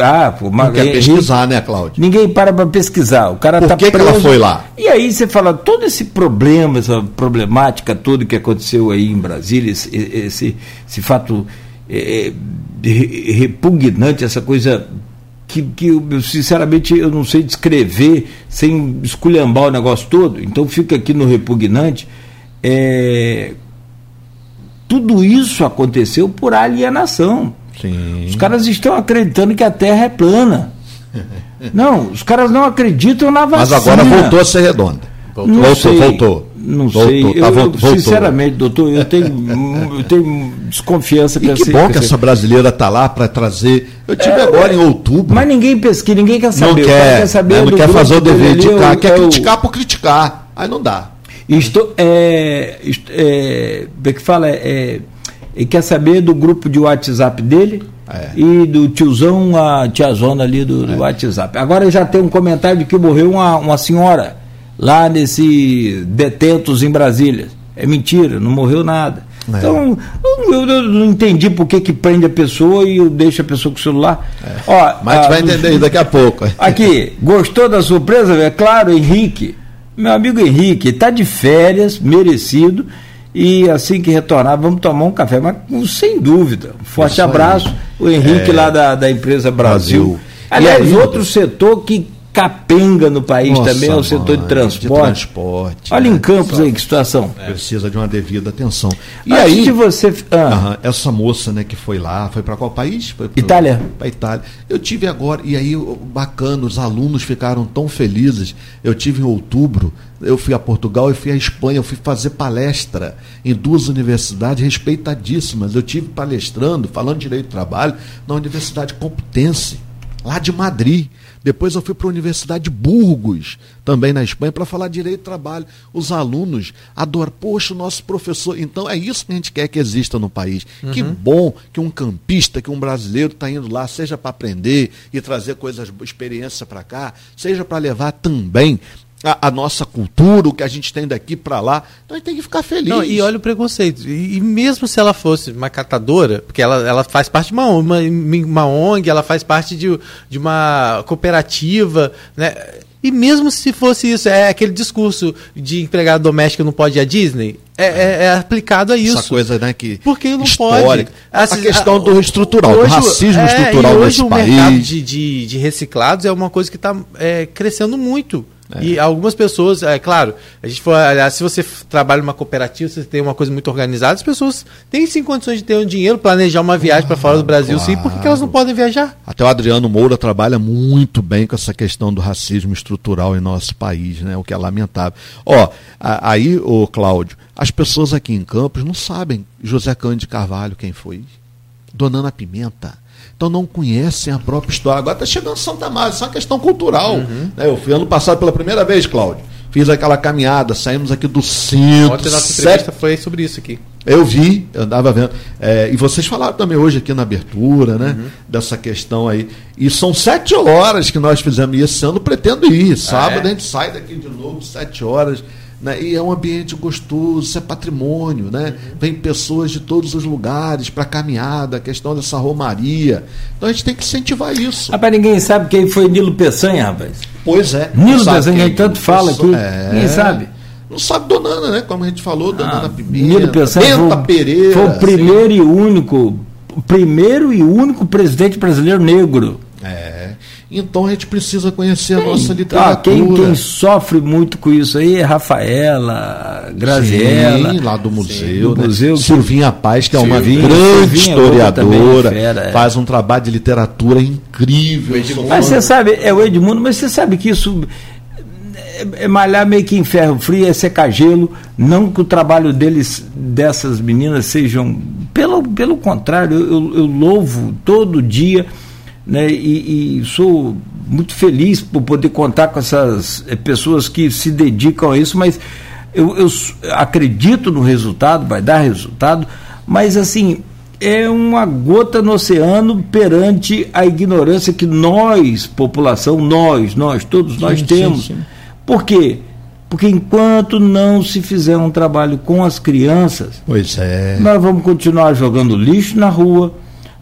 ah, pô, Não mas quer Henrique- pesquisar, né, Cláudio? Ninguém para para pesquisar. O cara Por tá que que ela foi lá? E aí você fala todo esse problema, essa problemática toda que aconteceu aí em Brasília, esse, esse, esse fato é, re- repugnante, essa coisa que, que eu, sinceramente eu não sei descrever sem esculhambar o negócio todo. Então fica aqui no repugnante. É, tudo isso aconteceu por alienação. Sim. Os caras estão acreditando que a Terra é plana. (laughs) Não, os caras não acreditam na Mas vacina. agora voltou a ser redonda. Não Voltou, sei, voltou. Não Voltou, sei. tá, eu, vol- eu, voltou. sinceramente, doutor, eu tenho, eu tenho desconfiança E que bom que essa brasileira tá lá para trazer. Eu tive agora em outubro. Mas ninguém pesquisa, ninguém quer não saber. O cara quer, saber né, não quer fazer o dever de cá, é quer é o- criticar por criticar. Aí não dá. Isto é, isto é, como é que fala? É, ele quer saber do grupo de WhatsApp dele É. e do tiozão, a tiazona ali do, do WhatsApp. Agora já tem um comentário de que morreu uma, uma senhora lá nesse detentos em Brasília. É mentira, não morreu nada. É. Então, eu, eu- não entendi por que, que prende a pessoa e eu deixo a pessoa com o celular. Ó, Mas tu vai entender aí daqui a pouco. (laughs) Aqui, gostou da surpresa? É claro, Henrique. Meu amigo Henrique, está de férias, merecido. E assim que retornar, vamos tomar um café. Mas sem dúvida. Um forte aí. abraço. O Henrique É. lá da, da empresa Brasil. Brasil. Aliás, E aí, outro setor que capenga no país Nossa, também é o setor de transporte. transporte, Olha né? em Campos aí que situação. Precisa de uma devida atenção. E Antes aí, de você. Ah, essa moça, né, que foi lá, foi para qual país? Foi pro- Itália. Pra Itália. Eu tive agora, e aí, bacana, os alunos ficaram tão felizes. Eu tive em outubro, eu fui a Portugal e fui à Espanha, eu fui fazer palestra em duas universidades respeitadíssimas. Eu tive palestrando, falando de direito do trabalho, na Universidade Complutense. lá de Madrid. Depois eu fui para a Universidade de Burgos, também na Espanha, para falar direito do trabalho. Os alunos adoram, poxa, o nosso professor. Então é isso que a gente quer que exista no país. Uhum. Que bom que um campista, que um brasileiro está indo lá, seja para aprender e trazer coisas, experiência para cá, seja para levar também a, a, nossa cultura, o que a gente tem daqui para lá. Então a gente tem que ficar feliz. Não, e olha o preconceito. E, e, mesmo se ela fosse uma catadora, porque ela, ela faz parte de uma, uma, uma ONG, ela faz parte de, de uma cooperativa, né? E mesmo se fosse isso, é aquele discurso de empregado doméstico não pode ir à Disney, é, é, é aplicado a isso. Essa coisa, né, que Porque não histórica. pode. a questão do estrutural, hoje, do racismo é, estrutural hoje nesse o país. mercado de, de, de, reciclados é uma coisa que está é, crescendo muito. É. E algumas pessoas, é claro, a gente for, aliás, se você trabalha numa cooperativa, você tem uma coisa muito organizada, as pessoas têm sim condições de ter um dinheiro, planejar uma viagem para fora do Brasil, claro. sim, por que elas não podem viajar? Até o Adriano Moura trabalha muito bem com essa questão do racismo estrutural em nosso país, né? O que é lamentável. Ó, aí, o Cláudio, as pessoas aqui em Campos não sabem José Cândido Carvalho quem foi. Dona Ana Pimenta então não conhecem a própria história. Agora está chegando Santa Márcia, isso é uma questão cultural. Uhum. Né? Eu fui ano passado pela primeira vez, Cláudio. Fiz aquela caminhada, saímos aqui do centro. Ontem nossa entrevista foi sobre isso aqui. Eu vi, eu andava vendo. É, e vocês falaram também hoje aqui na abertura, né? Uhum. Dessa questão aí. E são sete horas que nós fizemos. E esse ano pretendo ir. Sábado ah, é? a gente sai daqui de novo, sete horas. Né? E é um ambiente gostoso, isso é patrimônio, né? Uhum. Vem pessoas de todos os lugares para caminhada, a questão dessa romaria. Então a gente tem que incentivar isso. Rapaz, ninguém sabe quem foi Nilo Peçanha, rapaz. Pois é. Nilo Peçanha, quem tanto fala aqui. É... Ninguém sabe. Não sabe Donana, né? Como a gente falou, Donana ah, Pimenta, Nilo Peçanha Benta foi, Pereira. Foi o primeiro assim. e único, primeiro e único presidente brasileiro negro. É. Então a gente precisa conhecer a nossa literatura. Ah, quem, quem, sofre muito com isso aí é Rafaela, Graziella. Sim, lá do museu. Do né? museu Silvinha Paz, que é uma Silvinha, grande Silvinha, historiadora, fera, é. faz um trabalho de literatura incrível. Mas você sabe, é o Edmundo, mas você sabe que isso é, é malhar meio que em ferro frio, é secar gelo. Não que o trabalho deles, dessas meninas, sejam. Pelo, pelo contrário, eu, eu louvo todo dia né, e, e, sou muito feliz por poder contar com essas eh, pessoas que se dedicam a isso, mas eu, eu acredito no resultado, vai dar resultado, mas assim, é uma gota no oceano perante a ignorância que nós, população, nós, nós, todos nós sim, temos. Sim, sim. Por quê? Porque enquanto não se fizer um trabalho com as crianças, pois é. nós vamos continuar jogando lixo na rua,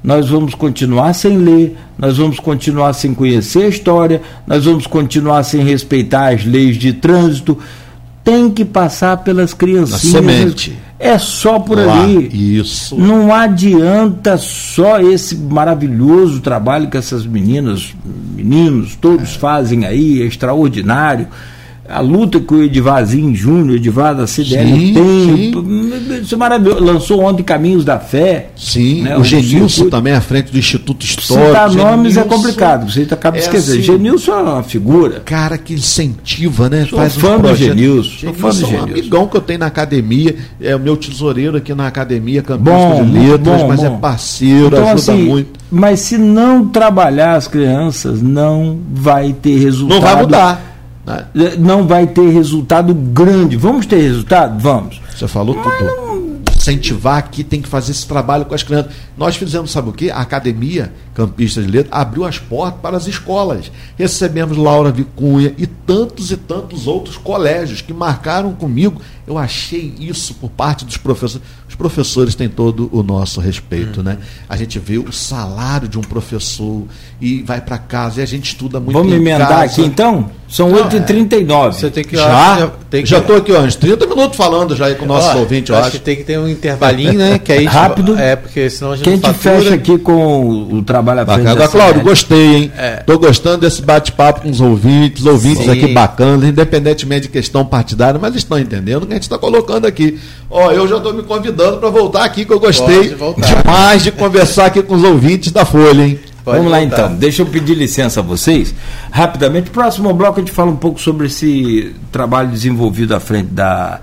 nós vamos continuar sem ler, nós vamos continuar sem conhecer a história, nós vamos continuar sem respeitar as leis de trânsito. Tem que passar pelas criancinhas. semente. É só por Lá, ali. Isso. Não adianta só esse maravilhoso trabalho que essas meninas, meninos, todos é. fazem aí, é extraordinário a luta que o Edivazinho Júnior, Edivar da CDL sim, tem. Sim. Isso é maravilhoso. Lançou ontem Caminhos da Fé. Sim, né, o Genilson também à frente do Instituto Histórico. Citar nomes é complicado, você acaba é esquecendo. Assim, Genilson é uma figura. Cara que incentiva, né? Sou Faz fã do Genilson. Sou fã do Genilson. É um amigão que eu tenho na academia, é o meu tesoureiro aqui na academia, campista de letras, bom, mas é bom. é parceiro, então, ajuda assim, muito. Mas se não trabalhar as crianças, não vai ter resultado. Não vai mudar? Não vai ter resultado grande. Vamos ter resultado? Vamos. Você falou Mas tudo. Não... Incentivar aqui, tem que fazer esse trabalho com as crianças. Nós fizemos, sabe o quê? A Academia Campista de Letras abriu as portas para as escolas. Recebemos Laura Vicunha e tantos e tantos outros colégios que marcaram comigo. Eu achei isso por parte dos professores. Os professores têm todo o nosso respeito, uhum. né? A gente vê o salário de um professor e vai para casa e a gente estuda muito Vamos emendar casa. aqui então? São 8h39. É, você tem que já já estou aqui, ó, uns 30 minutos falando já com o nosso Ó, ouvinte, eu acho. acho. que tem que ter um intervalinho, né? Que aí rápido. É, porque senão a gente Quem te fecha aqui com o trabalho à frente. Bacana. Cláudio, gostei, hein? Estou é. gostando desse bate-papo com os ouvintes, ouvintes Sim. aqui bacanas, independentemente de questão partidária, mas estão entendendo o que a gente está colocando aqui. Ó, eu já estou me convidando para voltar aqui, que eu gostei demais de conversar aqui com os ouvintes da Folha, hein? Pode Vamos voltar. lá então, deixa eu pedir licença a vocês. Rapidamente, próximo bloco a gente fala um pouco sobre esse trabalho desenvolvido à frente da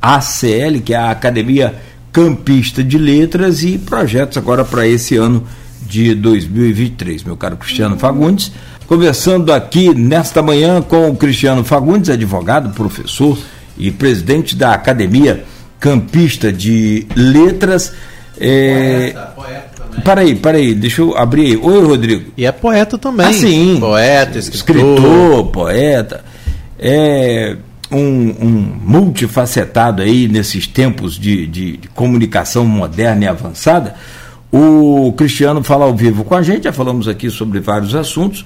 ACL, que é a Academia Campista de Letras, e projetos agora para esse ano de 2023. Meu caro Cristiano Fagundes, conversando aqui nesta manhã com o Cristiano Fagundes, advogado, professor e presidente da Academia Campista de Letras. É... Poeta, poeta. Peraí, peraí, deixa eu abrir aí. Oi, Rodrigo. E é poeta também. Ah, sim. Poeta, escritor. escritor poeta. É um, um, multifacetado aí nesses tempos de, de, de, comunicação moderna e avançada. O Cristiano fala ao vivo com a gente, já falamos aqui sobre vários assuntos.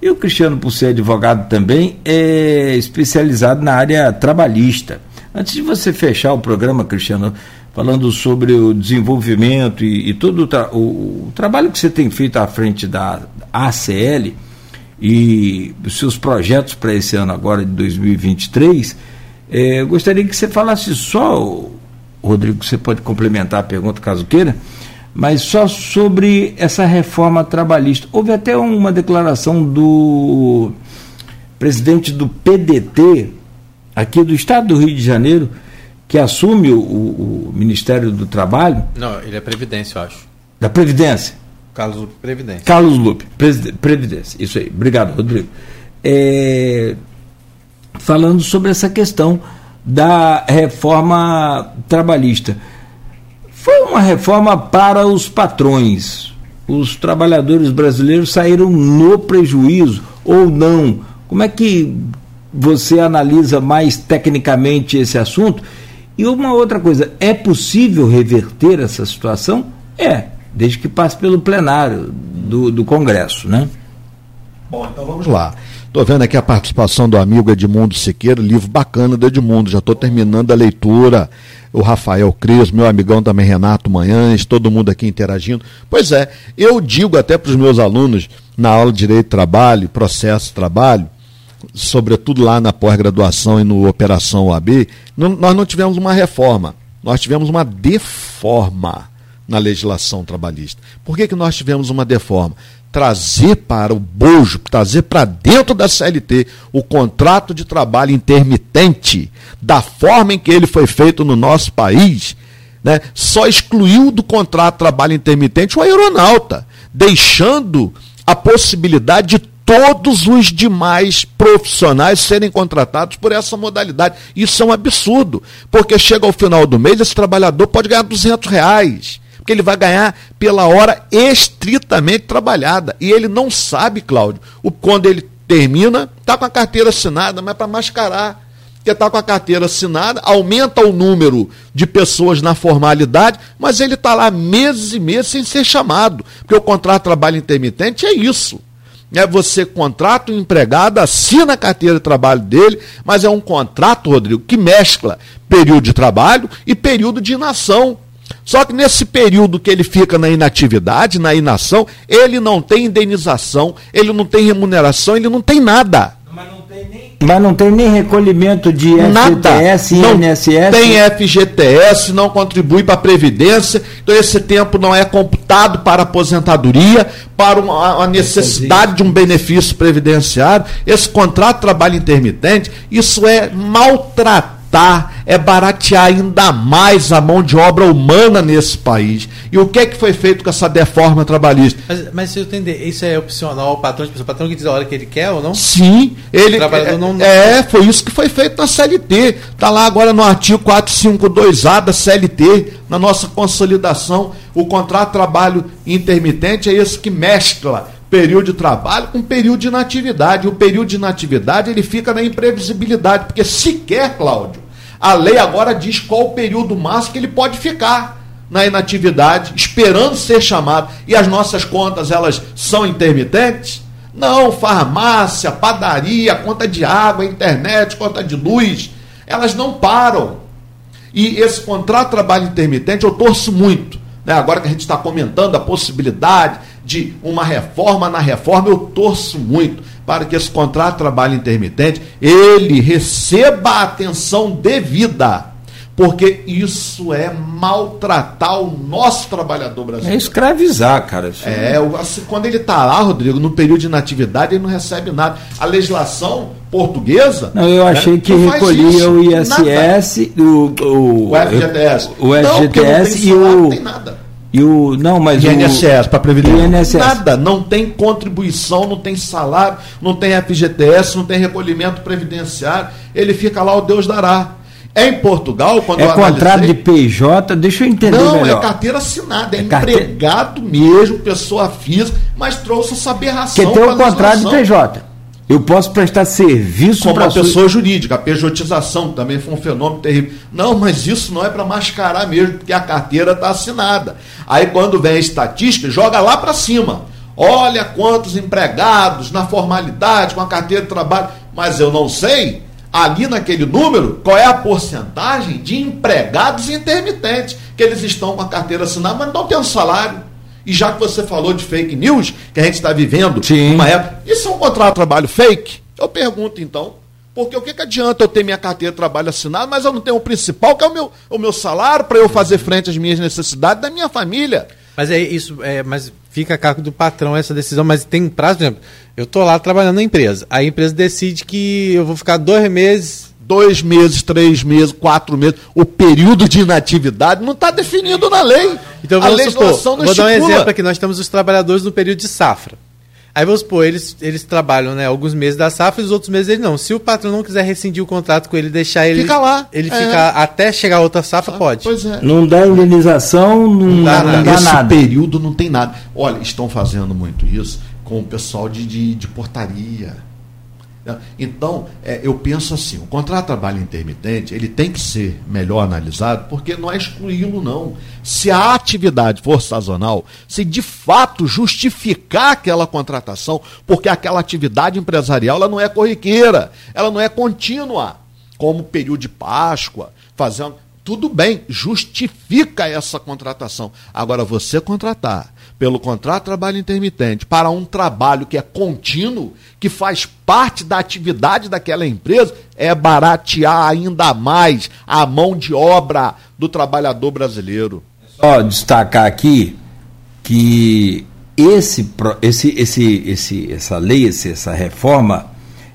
E o Cristiano, por ser advogado também, é especializado na área trabalhista. Antes de você fechar o programa, Cristiano, falando sobre o desenvolvimento e, e todo o, tra o, o, trabalho que você tem feito à frente da ACL e os seus projetos para esse ano agora de 2023, é, eu gostaria que você falasse só, Rodrigo, você pode complementar a pergunta caso queira, mas só sobre essa reforma trabalhista. Houve até uma declaração do presidente do PDT, aqui do estado do Rio de Janeiro, que assume o, o, Ministério do Trabalho. Não, ele é Previdência, eu acho. Da Previdência. Carlos Lupe, Previdência. Carlos Lupe, Previdência. Isso aí. Obrigado, Rodrigo. É, falando sobre essa questão da reforma trabalhista. Foi uma reforma para os patrões. Os trabalhadores brasileiros saíram no prejuízo ou não? Como é que você analisa mais tecnicamente esse assunto? E uma outra coisa, é possível reverter essa situação? É, desde que passe pelo plenário do, do Congresso, né? Bom, então vamos lá. Estou vendo aqui a participação do amigo Edmundo Siqueira, livro bacana do Edmundo, já estou terminando a leitura. O Rafael Cris, meu amigão também Renato Manhães, todo mundo aqui interagindo. Pois é, eu digo até para os meus alunos na aula de Direito de Trabalho, Processo de Trabalho, sobretudo lá na pós-graduação e no Operação OAB, não, nós não tivemos uma reforma, nós tivemos uma deforma na legislação trabalhista. Por que, que nós tivemos uma deforma? Trazer para o bojo, trazer para dentro da CLT o contrato de trabalho intermitente, da forma em que ele foi feito no nosso país, né, só excluiu do contrato de trabalho intermitente o aeronauta, deixando a possibilidade de todos os demais profissionais serem contratados por essa modalidade. Isso é um absurdo, porque chega ao final do mês, esse trabalhador pode ganhar 200 reais, porque ele vai ganhar pela hora estritamente trabalhada. E ele não sabe, Cláudio, quando ele termina, está com a carteira assinada, mas para mascarar. Porque está com a carteira assinada, aumenta o número de pessoas na formalidade, mas ele está lá meses e meses sem ser chamado. Porque o contrato de trabalho intermitente é isso é você contrata o empregado, assina a carteira de trabalho dele, mas é um contrato, Rodrigo, que mescla período de trabalho e período de inação. Só que nesse período que ele fica na inatividade, na inação, ele não tem indenização, ele não tem remuneração, ele não tem nada. Mas não tem nem, não recolhimento de FGTS e INSS? Tem FGTS, não contribui para a Previdência, então esse tempo não é computado para aposentadoria, para uma, uma necessidade de um benefício previdenciário. Esse contrato de trabalho intermitente, isso é maltratado é baratear ainda mais a mão de obra humana nesse país. E o que é que foi feito com essa deforma trabalhista? Mas, mas se eu entender, isso é opcional ao patrão, tipo, o patrão que diz a hora que ele quer ou não? Sim, ele. É, não, não... é, foi isso que foi feito na CLT. Está lá agora no artigo 452A da CLT, na nossa consolidação. O contrato de trabalho intermitente é esse que mescla período de trabalho com período de inatividade. O período de inatividade ele fica na imprevisibilidade, porque sequer, Cláudio, a lei agora diz qual o período máximo que ele pode ficar na inatividade, esperando ser chamado. E as nossas contas, elas são intermitentes? Não, farmácia, padaria, conta de água, internet, conta de luz, elas não param. E esse contrato de trabalho intermitente eu torço muito. Né? Agora que a gente está comentando a possibilidade de uma reforma na reforma, eu torço muito para que esse contrato de trabalho intermitente ele receba a atenção devida, porque isso é maltratar o nosso trabalhador brasileiro. É escravizar, cara. É, assim, quando ele está lá, Rodrigo, no período de inatividade, ele não recebe nada. A legislação portuguesa. Não, eu achei né, que recolhia o ISS, o, o, o FGTS. O, o FGTS não, e o. Não tem nada E o. Não, mas INSS, para previdência. INSS. Nada, não tem contribuição, não tem salário, não tem FGTS, não tem recolhimento previdenciário. Ele fica lá, o Deus dará. É em Portugal, quando É analisei- contrato de PJ, deixa eu entender Não, melhor. é carteira assinada, é, É empregado mesmo, pessoa física, mas trouxe essa aberração. Porque tem um contrato de. PJ. Eu posso prestar serviço Como para uma pessoa jurídica, a pejotização também foi um fenômeno terrível. Não, mas isso não é para mascarar mesmo, porque a carteira está assinada. Aí quando vem a estatística, joga lá para cima. Olha quantos empregados na formalidade, com a carteira de trabalho. Mas eu não sei, ali naquele número, qual é a porcentagem de empregados intermitentes, que eles estão com a carteira assinada, mas não têm um salário. E já que você falou de fake news, que a gente está vivendo Sim. uma época. Isso é um contrato de trabalho fake? Eu pergunto então. Porque o que, que adianta eu ter minha carteira de trabalho assinada, mas eu não tenho o principal, que é o meu, o meu salário, para eu fazer frente às minhas necessidades da minha família. Mas é isso, é, mas fica a cargo do patrão essa decisão, mas tem prazo, por exemplo, eu tô lá trabalhando na empresa, a empresa decide que eu vou ficar dois meses. Dois meses, três meses, quatro meses. O período de inatividade não está definido na lei. Então a legislação supor, não vou dar um estipula. exemplo aqui, nós temos os trabalhadores no período de safra. Aí vamos supor, eles, eles trabalham né, alguns meses da safra e os outros meses eles não. Se o patrão não quiser rescindir o contrato com ele, deixar ele. Fica lá, Ele é. fica até chegar a outra safra, pode. Pois é. Não dá indenização, não, dá não nada. dá Nesse nada. período não tem nada. Olha, estão fazendo muito isso com o pessoal de, de, de portaria. Né? Então, é, eu penso assim, o contrato de trabalho intermitente, ele tem que ser melhor analisado, porque não é excluí-lo, não. Se a atividade for sazonal, se de fato justificar aquela contratação, porque aquela atividade empresarial ela não é corriqueira, ela não é contínua, como período de Páscoa, fazendo tudo bem, justifica essa contratação. Agora, você contratar pelo contrato de trabalho intermitente para um trabalho que é contínuo, que faz parte da atividade daquela empresa, é baratear ainda mais a mão de obra do trabalhador brasileiro. Só destacar aqui que esse, esse, esse, esse, essa lei, essa reforma,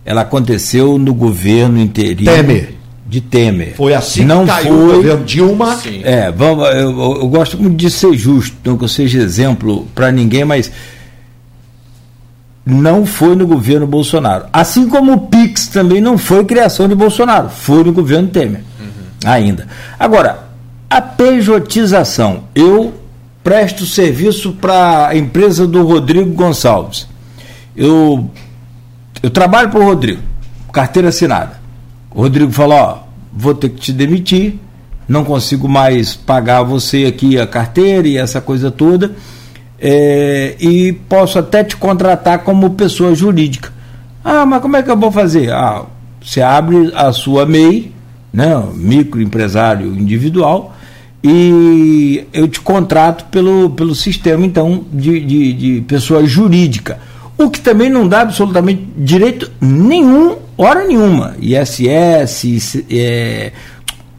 ela aconteceu no governo interino Temer. De Temer. Foi assim não que caiu foi, o governo Dilma. Sim. É, vamos, eu, eu- gosto muito de ser justo, não que eu seja exemplo para ninguém, mas não foi no governo Bolsonaro. Assim como o Pix também não foi criação de Bolsonaro, foi no governo Temer. Ainda. Agora, a pejotização. Eu presto serviço para a empresa do Rodrigo Gonçalves. Eu, eu trabalho para o Rodrigo, carteira assinada. O Rodrigo falou: Ó, vou ter que te demitir, não consigo mais pagar você aqui a carteira e essa coisa toda, é, e posso até te contratar como pessoa jurídica. Ah, mas como é que eu vou fazer? Ah, você abre a sua MEI, né, microempresário individual, e eu te contrato pelo, pelo sistema, então, de, de, de pessoa jurídica. O que também não dá absolutamente direito nenhum, hora nenhuma. ISS, IC, é,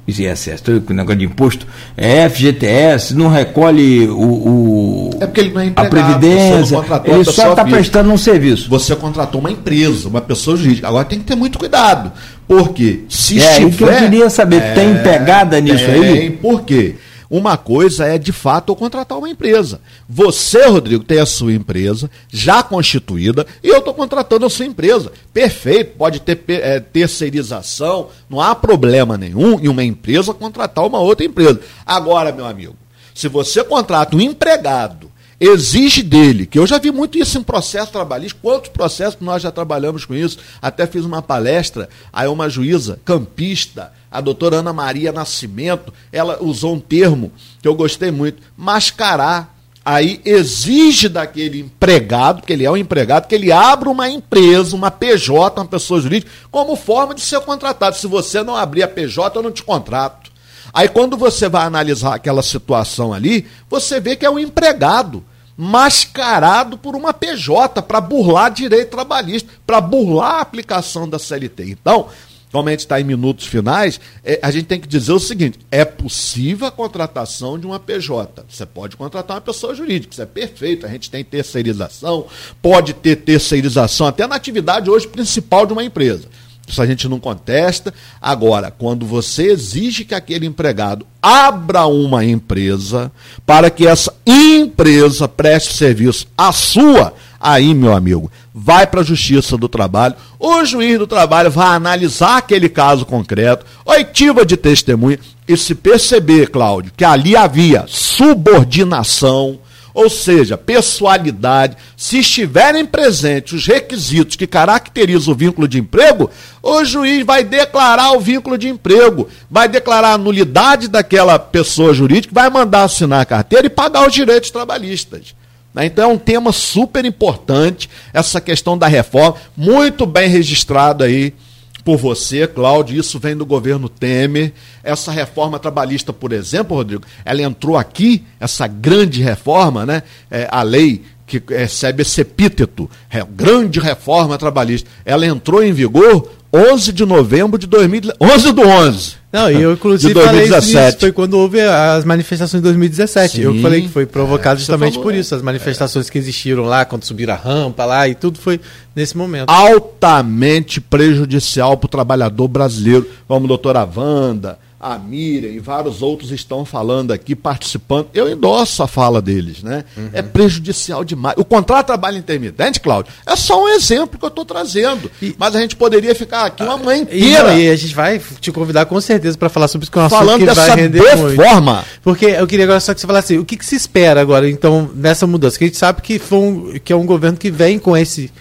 ISS, estou com o negócio de imposto, é FGTS, não recolhe o, o- É porque ele não é a empregado, você Previdência, a ele só está prestando um serviço. Você contratou uma empresa, uma pessoa jurídica. Agora tem que ter muito cuidado. Porque se É estiver. que eu queria saber, tem pegada nisso aí? Tem, por quê? Uma coisa é, de fato, eu contratar uma empresa. Você, Rodrigo, tem a sua empresa já constituída e eu estou contratando a sua empresa. Perfeito, pode ter eh, terceirização, não há problema nenhum em uma empresa contratar uma outra empresa. Agora, meu amigo, se você contrata um empregado exige dele, que eu já vi muito isso em processo trabalhista, quantos processos nós já trabalhamos com isso, até fiz uma palestra, aí uma juíza campista, a doutora Ana Maria Nascimento, ela usou um termo que eu gostei muito, mascarar. Aí exige daquele empregado, que ele é um empregado, que ele abra uma empresa, uma PJ, uma pessoa jurídica, como forma de ser contratado. Se você não abrir a PJ, eu não te contrato. Aí quando você vai analisar aquela situação ali, você vê que é um empregado mascarado por uma PJ para burlar direito trabalhista, para burlar a aplicação da CLT. Então, como a gente está em minutos finais, é, a gente tem que dizer o seguinte: é possível a contratação de uma PJ. Você pode contratar uma pessoa jurídica, isso é perfeito. A gente tem terceirização, pode ter terceirização até na atividade hoje principal de uma empresa. Isso a gente não contesta. Agora, quando você exige que aquele empregado abra uma empresa para que essa empresa preste serviço à sua, aí, meu amigo, vai para a Justiça do Trabalho. O juiz do trabalho vai analisar aquele caso concreto, oitiva de testemunha, e se perceber, Cláudio, que ali havia subordinação, ou seja, pessoalidade, se estiverem presentes os requisitos que caracterizam o vínculo de emprego, o juiz vai declarar o vínculo de emprego, vai declarar a nulidade daquela pessoa jurídica, vai mandar assinar a carteira e pagar os direitos trabalhistas. Né? Então é um tema super importante, essa questão da reforma, muito bem registrado aí por você, Cláudio, isso vem do governo Temer. Essa reforma trabalhista, por exemplo, Rodrigo, ela entrou aqui, essa grande reforma, né? É, a lei que recebe esse epíteto, grande reforma trabalhista, ela entrou em vigor 11 de novembro de 2000, 11 do 11. Não, e eu inclusive de 2017. falei isso, foi quando houve as manifestações de 2017. Sim, eu falei que foi provocado é, justamente falou, por isso, as manifestações é. que existiram lá, quando subiram a rampa lá e tudo foi nesse momento. Altamente prejudicial para o trabalhador brasileiro, como a doutora Wanda, a Miriam e vários outros estão falando aqui, participando. Eu endosso a fala deles, né? Uhum. É prejudicial demais. O contrato de trabalho intermitente, Cláudio, é só um exemplo que eu estou trazendo. E, mas a gente poderia ficar aqui uma manhã inteira. E, e a gente vai te convidar com certeza para falar sobre isso, que é um Falando que dessa vai render forma. Muito. Porque eu queria agora só que você falasse assim, o que, que, se espera agora, então, nessa mudança? Que a gente sabe que, foi um, que é um governo que vem com esse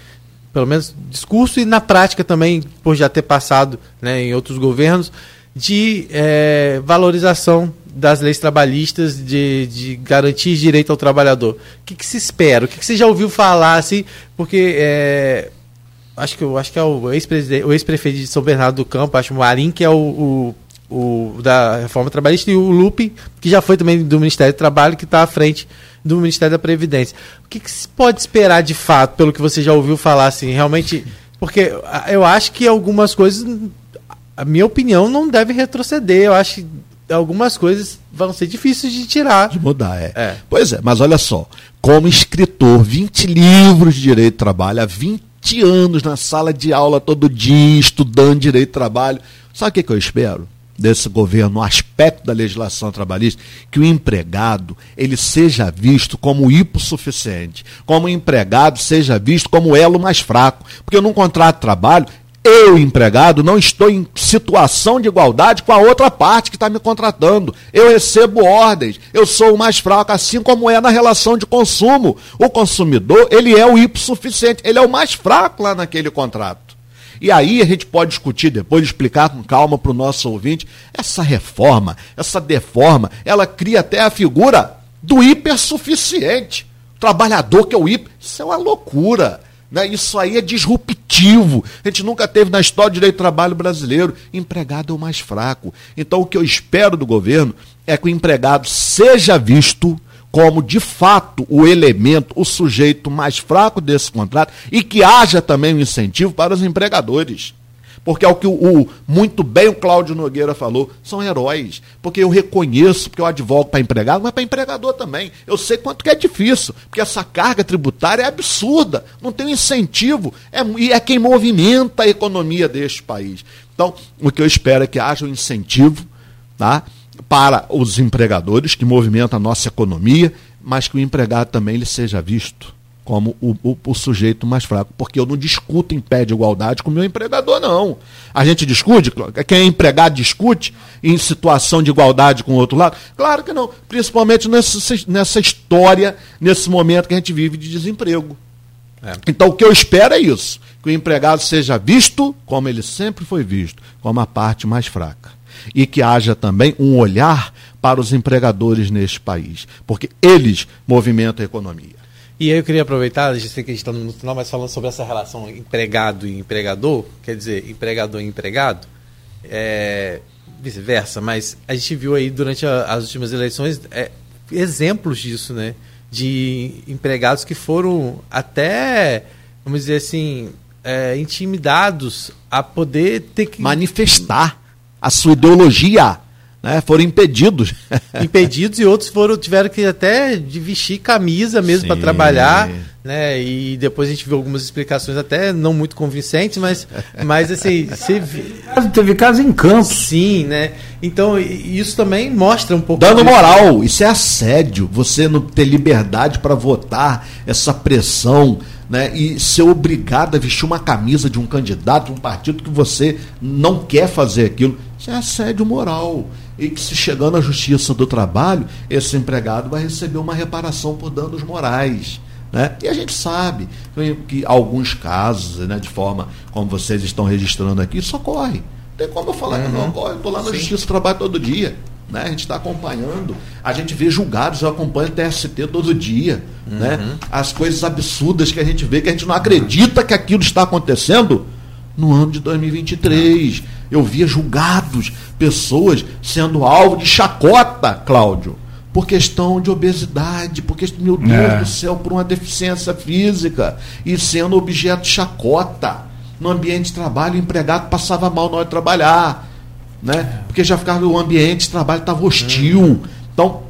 pelo menos discurso e na prática também, por já ter passado né, em outros governos, de é, valorização das leis trabalhistas, de, de garantir direito ao trabalhador. O que, que se espera? O que, que você já ouviu falar assim? Porque é, acho que acho que é o ex-prefeito de São Bernardo do Campo, acho o Marim, que é o, o, o, da reforma trabalhista, e o Lupe, que já foi também do Ministério do Trabalho, que está à frente do Ministério da Previdência. O que, que se pode esperar de fato, pelo que você já ouviu falar, assim, realmente? Porque eu acho que algumas coisas a minha opinião, não deve retroceder. Eu acho que algumas coisas vão ser difíceis de tirar. De mudar, é. é. Pois é, mas olha só, como escritor, 20 livros de direito de trabalho, há 20 anos na sala de aula todo dia, estudando direito de trabalho. Sabe o que, que eu espero? desse governo, um aspecto da legislação trabalhista, que o empregado ele seja visto como hipossuficiente, como o empregado seja visto como elo mais fraco. Porque num contrato de trabalho, eu, empregado, não estou em situação de igualdade com a outra parte que está me contratando. Eu recebo ordens, eu sou o mais fraco, assim como é na relação de consumo. O consumidor, ele é o hipossuficiente, ele é o mais fraco lá naquele contrato. E aí a gente pode discutir depois, explicar com calma para o nosso ouvinte, essa reforma, essa deforma, ela cria até a figura do hipersuficiente. Trabalhador que é o hiper. Isso é uma loucura. Né? Isso aí é disruptivo. A gente nunca teve na história do direito do trabalho brasileiro. Empregado é o mais fraco. Então, o que eu espero do governo é que o empregado seja visto como, de fato, o elemento, o sujeito mais fraco desse contrato e que haja também um incentivo para os empregadores. Porque é o que o, o, muito bem o Cláudio Nogueira falou, são heróis. Porque eu reconheço, porque eu advogo para empregado, mas para empregador também. Eu sei quanto que é difícil, porque essa carga tributária é absurda, não tem incentivo, é, e é quem movimenta a economia deste país. Então, o que eu espero é que haja um incentivo tá, para os empregadores que movimentam a nossa economia, mas que o empregado também ele seja visto como o, o, o, sujeito mais fraco. Porque eu não discuto em pé de igualdade com o meu empregador, não. A gente discute, quem é empregado discute em situação de igualdade com o outro lado? Claro que não. Principalmente nessa, nessa história, nesse momento que a gente vive de desemprego. É. Então o que eu espero é isso: que o empregado seja visto como ele sempre foi visto, como a parte mais fraca. E que haja também um olhar para os empregadores neste país, porque eles movimentam a economia. E aí eu queria aproveitar, a gente sei que gente está no final, mas falando sobre essa relação empregado e empregador, quer dizer, empregador e empregado, é, vice-versa, mas a gente viu aí durante a, as últimas eleições é, exemplos disso, né? De empregados que foram até, vamos dizer assim, é, intimidados a poder ter que. Manifestar a sua ideologia né, foram impedidos. (laughs) impedidos e outros foram tiveram que até de vestir camisa mesmo para trabalhar, né? E depois a gente viu algumas explicações até não muito convincentes, mas mas assim, você teve caso em campo. Sim, né? Então isso também mostra um pouco dando moral, isso é assédio, você não ter liberdade para votar, essa pressão né, e ser obrigado a vestir uma camisa de um candidato, de um partido que você não quer fazer aquilo, isso é assédio moral. E que se chegando à justiça do trabalho, esse empregado vai receber uma reparação por danos morais. Né? E a gente sabe que alguns casos, né, de forma como vocês estão registrando aqui, isso ocorre. Tem como eu falar uhum. que não ocorre. Eu estou lá na Sim. justiça, trabalho todo dia. Né? A gente está acompanhando, a gente vê julgados, eu acompanho o TST todo dia. Né? Uhum. Né? As coisas absurdas que a gente vê, que a gente não acredita que aquilo está acontecendo no ano de 2023. Eu via julgados, pessoas sendo alvo de chacota, Cláudio, por questão de obesidade, por questão, meu Deus é. do céu, por uma deficiência física, e sendo objeto de chacota. No ambiente de trabalho, o empregado passava mal na hora de trabalhar né? Porque já ficava o ambiente de trabalho estava hostil. Então,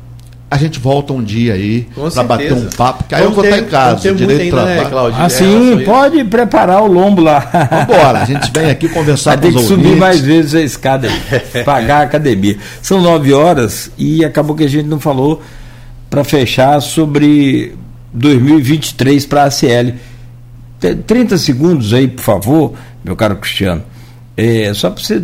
a gente volta um dia aí para bater um papo, que aí eu vou estar em casa, direito ainda, né, Cláudio? Ah, sim, pode preparar o lombo lá. Vambora, a gente vem aqui conversar com os Tem que subir mais vezes a escada aí, (laughs) pagar a academia. São nove horas e acabou que a gente não falou para fechar sobre 2023 para a CL. 30 segundos aí, por favor, meu caro Cristiano. É, só para você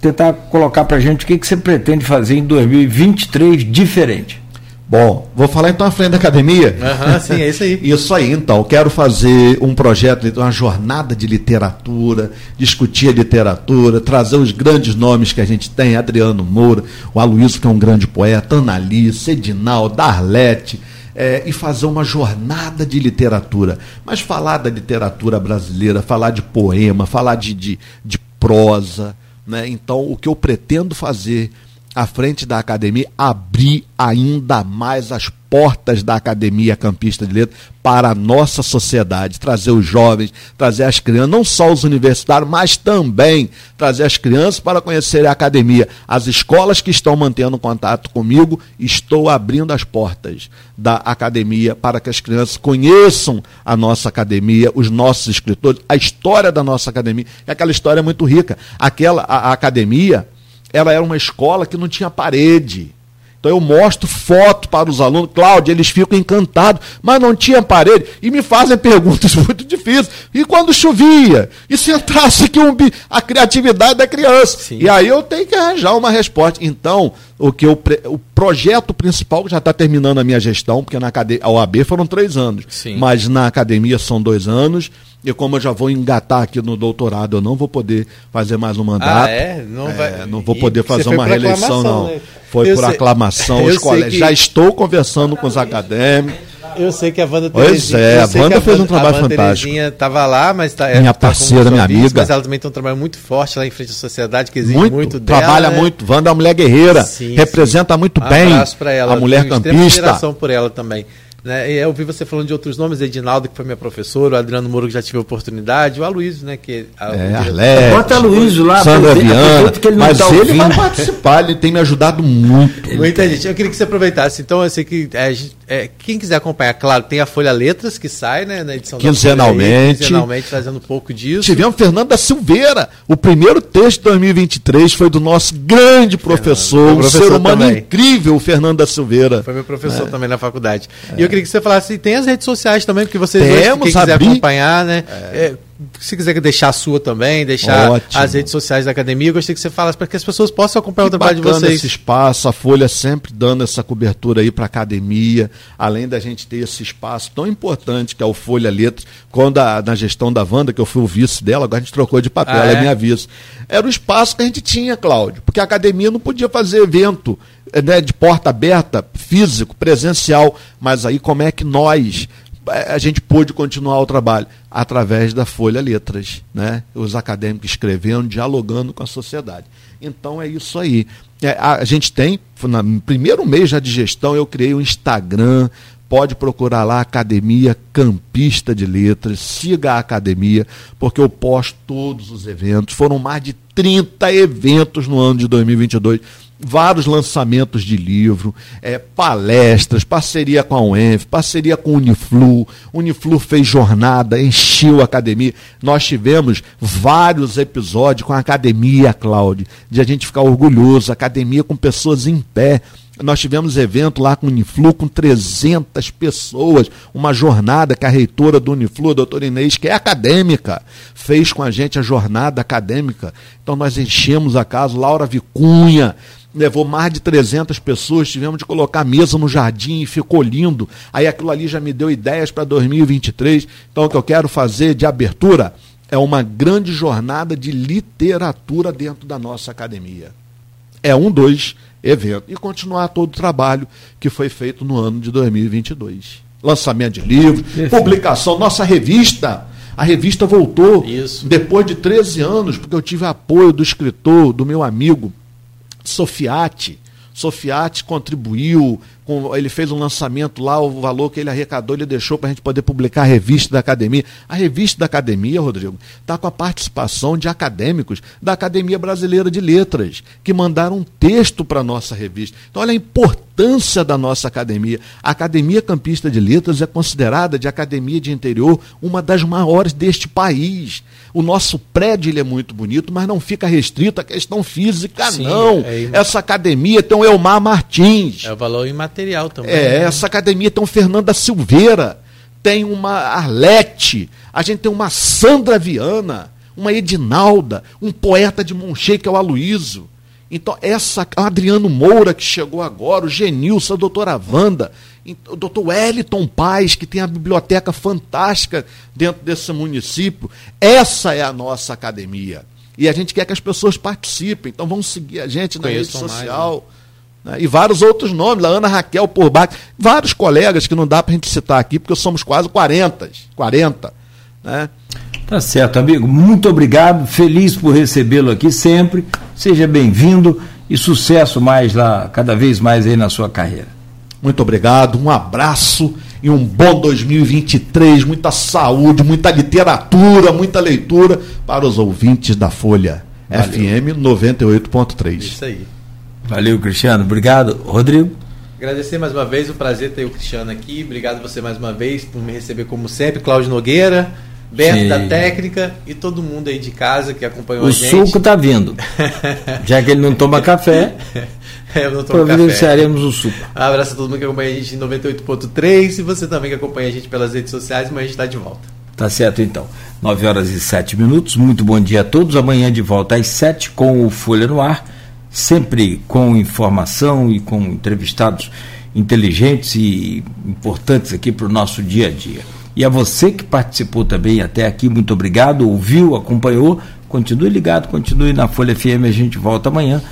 tentar colocar para a gente o que, que você pretende fazer em 2023 diferente. Bom, vou falar então à frente da academia. Uhum, sim, é isso aí. (laughs) isso aí, então. Quero fazer um projeto, uma jornada de literatura, discutir a literatura, trazer os grandes nomes que a gente tem: Adriano Moura, o Aloysio, que é um grande poeta, Annalise, Edinal, Darlete. É, e fazer uma jornada de literatura. Mas falar da literatura brasileira, falar de poema, falar de, de, de prosa, né? Então, o que eu pretendo fazer à frente da academia, abrir ainda mais as portas da Academia Campista de Letras para a nossa sociedade, trazer os jovens, trazer as crianças, não só os universitários, mas também trazer as crianças para conhecerem a academia. As escolas que estão mantendo contato comigo, estou abrindo as portas da academia para que as crianças conheçam a nossa academia, os nossos escritores, a história da nossa academia. E aquela história é muito rica. Aquela a, a academia ela era uma escola que não tinha parede. Então eu mostro foto para os alunos, Cláudio, eles ficam encantados, mas não tinha parede. E me fazem (laughs) perguntas muito difíceis. E quando chovia? E se entrasse aqui um, a criatividade da criança? Sim. E aí eu tenho que arranjar uma resposta. Então, o que eu, o projeto principal, que já está terminando a minha gestão, porque na a OAB foram três anos, Sim. mas na academia são dois anos. E como eu já vou engatar aqui no doutorado, eu não vou poder fazer mais um mandato. Ah, é? Não, vai... É, não vou poder fazer uma reeleição, não. Né? Foi eu por sei... aclamação. (laughs) Os colegas. Que... Já estou conversando com os acadêmicos. Eu sei que a Wanda Pois é, a Wanda fez um trabalho a Wanda fantástico. A estava lá, mas tá, minha tá parceira, minha amiga. Mas ela também tem um trabalho muito forte lá em frente à sociedade, que exige muito, muito dela. Trabalha né? muito. Wanda é uma mulher guerreira, sim, representa sim. muito um bem ela. a mulher campista. por ela também. Né? Eu ouvi você falando de outros nomes, Edinaldo, que foi minha professora, o Adriano Moro, que já tive a oportunidade, o Aloysio, né? Que, a, é, Arlete, Bota Aloysio lá, Sandra Viana, que ele mas tá ele vai participar, ele tem me ajudado muito. Muita gente. Eu queria que você aproveitasse. Então, eu sei que é, é, quem quiser acompanhar, claro, tem a Folha Letras que sai, né, na edição quinzenalmente, quinzenalmente, trazendo um pouco disso. Tivemos Fernando da Silveira. O primeiro texto de 2023 foi do nosso grande professor, um professor ser humano também. incrível, o Fernando da Silveira. Foi meu professor é. também na faculdade. É. E eu queria que você falasse, tem as redes sociais também, porque vocês Temos, quem quiser acompanhar, né? Se quiser deixar a sua também, deixar Ótimo. as redes sociais da academia, eu gostaria que você falasse para que as pessoas possam acompanhar o trabalho de vocês. esse espaço, a Folha sempre dando essa cobertura aí para a academia, além da gente ter esse espaço tão importante que é o Folha Letras, quando a, na gestão da Wanda, que eu fui o vice dela, agora a gente trocou de papel, ah, ela é, é minha vice. Era o espaço que a gente tinha, Cláudio, porque a academia não podia fazer evento né, de porta aberta, físico, presencial, mas aí como é que nós a gente pôde continuar o trabalho através da Folha Letras, né? Os acadêmicos escrevendo, dialogando com a sociedade. Então é isso aí. É, a, gente tem, no primeiro mês já de gestão, eu criei um Instagram. Pode procurar lá Academia Campista de Letras, siga a academia, porque eu posto todos os eventos. Foram mais de 30 eventos no ano de 2022 vários lançamentos de livro, é, palestras, parceria com a UENF, parceria com o Uniflu. Uniflu fez jornada, encheu a academia. Nós tivemos vários episódios com a academia, Cláudio, de a gente ficar orgulhoso, academia com pessoas em pé. Nós tivemos evento lá com o Uniflu com 300 pessoas, uma jornada que a reitora do Uniflu, a doutora Inês, que é acadêmica, fez com a gente a jornada acadêmica. Então nós enchemos a casa, Laura Vicunha, levou mais de 300 pessoas, tivemos de colocar mesa no jardim e ficou lindo. Aí aquilo ali já me deu ideias para 2023. Então o que eu quero fazer de abertura é uma grande jornada de literatura dentro da nossa academia. É um dois evento e continuar todo o trabalho que foi feito no ano de 2022. Lançamento de livro, Perfeito. publicação, nossa revista. A revista voltou Isso. depois de 13 anos, porque eu tive apoio do escritor, do meu amigo Sofiati. Sofiati contribuiu, com, ele fez um lançamento lá, o valor que ele arrecadou, ele deixou para a gente poder publicar a revista da academia. A revista da academia, Rodrigo, está com a participação de acadêmicos da Academia Brasileira de Letras, que mandaram um texto para a nossa revista. Então, olha a importância da nossa academia. A Academia Campista de Letras é considerada, de academia de interior, uma das maiores deste país. O nosso prédio ele é muito bonito, mas não fica restrito à questão física, Sim, não. É, Essa academia tem o Elmar Martins. É o valor imaterial também. É, né? essa academia tem o Fernanda Silveira, tem uma Arlete, a gente tem uma Sandra Viana, uma Edinalda, um poeta de Monchê, que é o Aloísio. Então, essa Adriano Moura, que chegou agora, o Genilson, a doutora Wanda, o doutor Wellington Paz, que tem a biblioteca fantástica dentro desse município. Essa é a nossa academia. E a gente quer que as pessoas participem. Então vamos seguir a gente na rede social. Mais, né? E vários outros nomes, a Ana Raquel Porbach, vários colegas que não dá para a gente citar aqui, porque somos quase 40. 40 né? Tá certo, amigo. Muito obrigado. Feliz por recebê-lo aqui sempre. Seja bem-vindo e sucesso mais lá, cada vez mais aí na sua carreira. Muito obrigado, um abraço e um bom 2023, muita saúde, muita literatura, muita leitura para os ouvintes da Folha Valeu. FM 98.3. Isso aí. Valeu, Cristiano. Obrigado. Rodrigo. Agradecer mais uma vez, o prazer ter o Cristiano aqui. Obrigado você mais uma vez por me receber como sempre, Cláudio Nogueira. Beto Sim. da técnica e todo mundo aí de casa que acompanhou o a gente. O suco tá vindo. (laughs) Já que ele não toma café, (laughs) eu não tomo providenciaremos café. o suco. Um abraço a todo mundo que acompanha a gente em 98.3 e você também que acompanha a gente pelas redes sociais, mas a gente está de volta. Tá certo então. 9 horas e 7 minutos. Muito bom dia a todos. Amanhã de volta às 7 com o Folha no Ar, sempre com informação e com entrevistados inteligentes e importantes aqui para o nosso dia a dia. E a você que participou também até aqui, muito obrigado, ouviu, acompanhou. Continue ligado, continue na Folha FM, a gente volta amanhã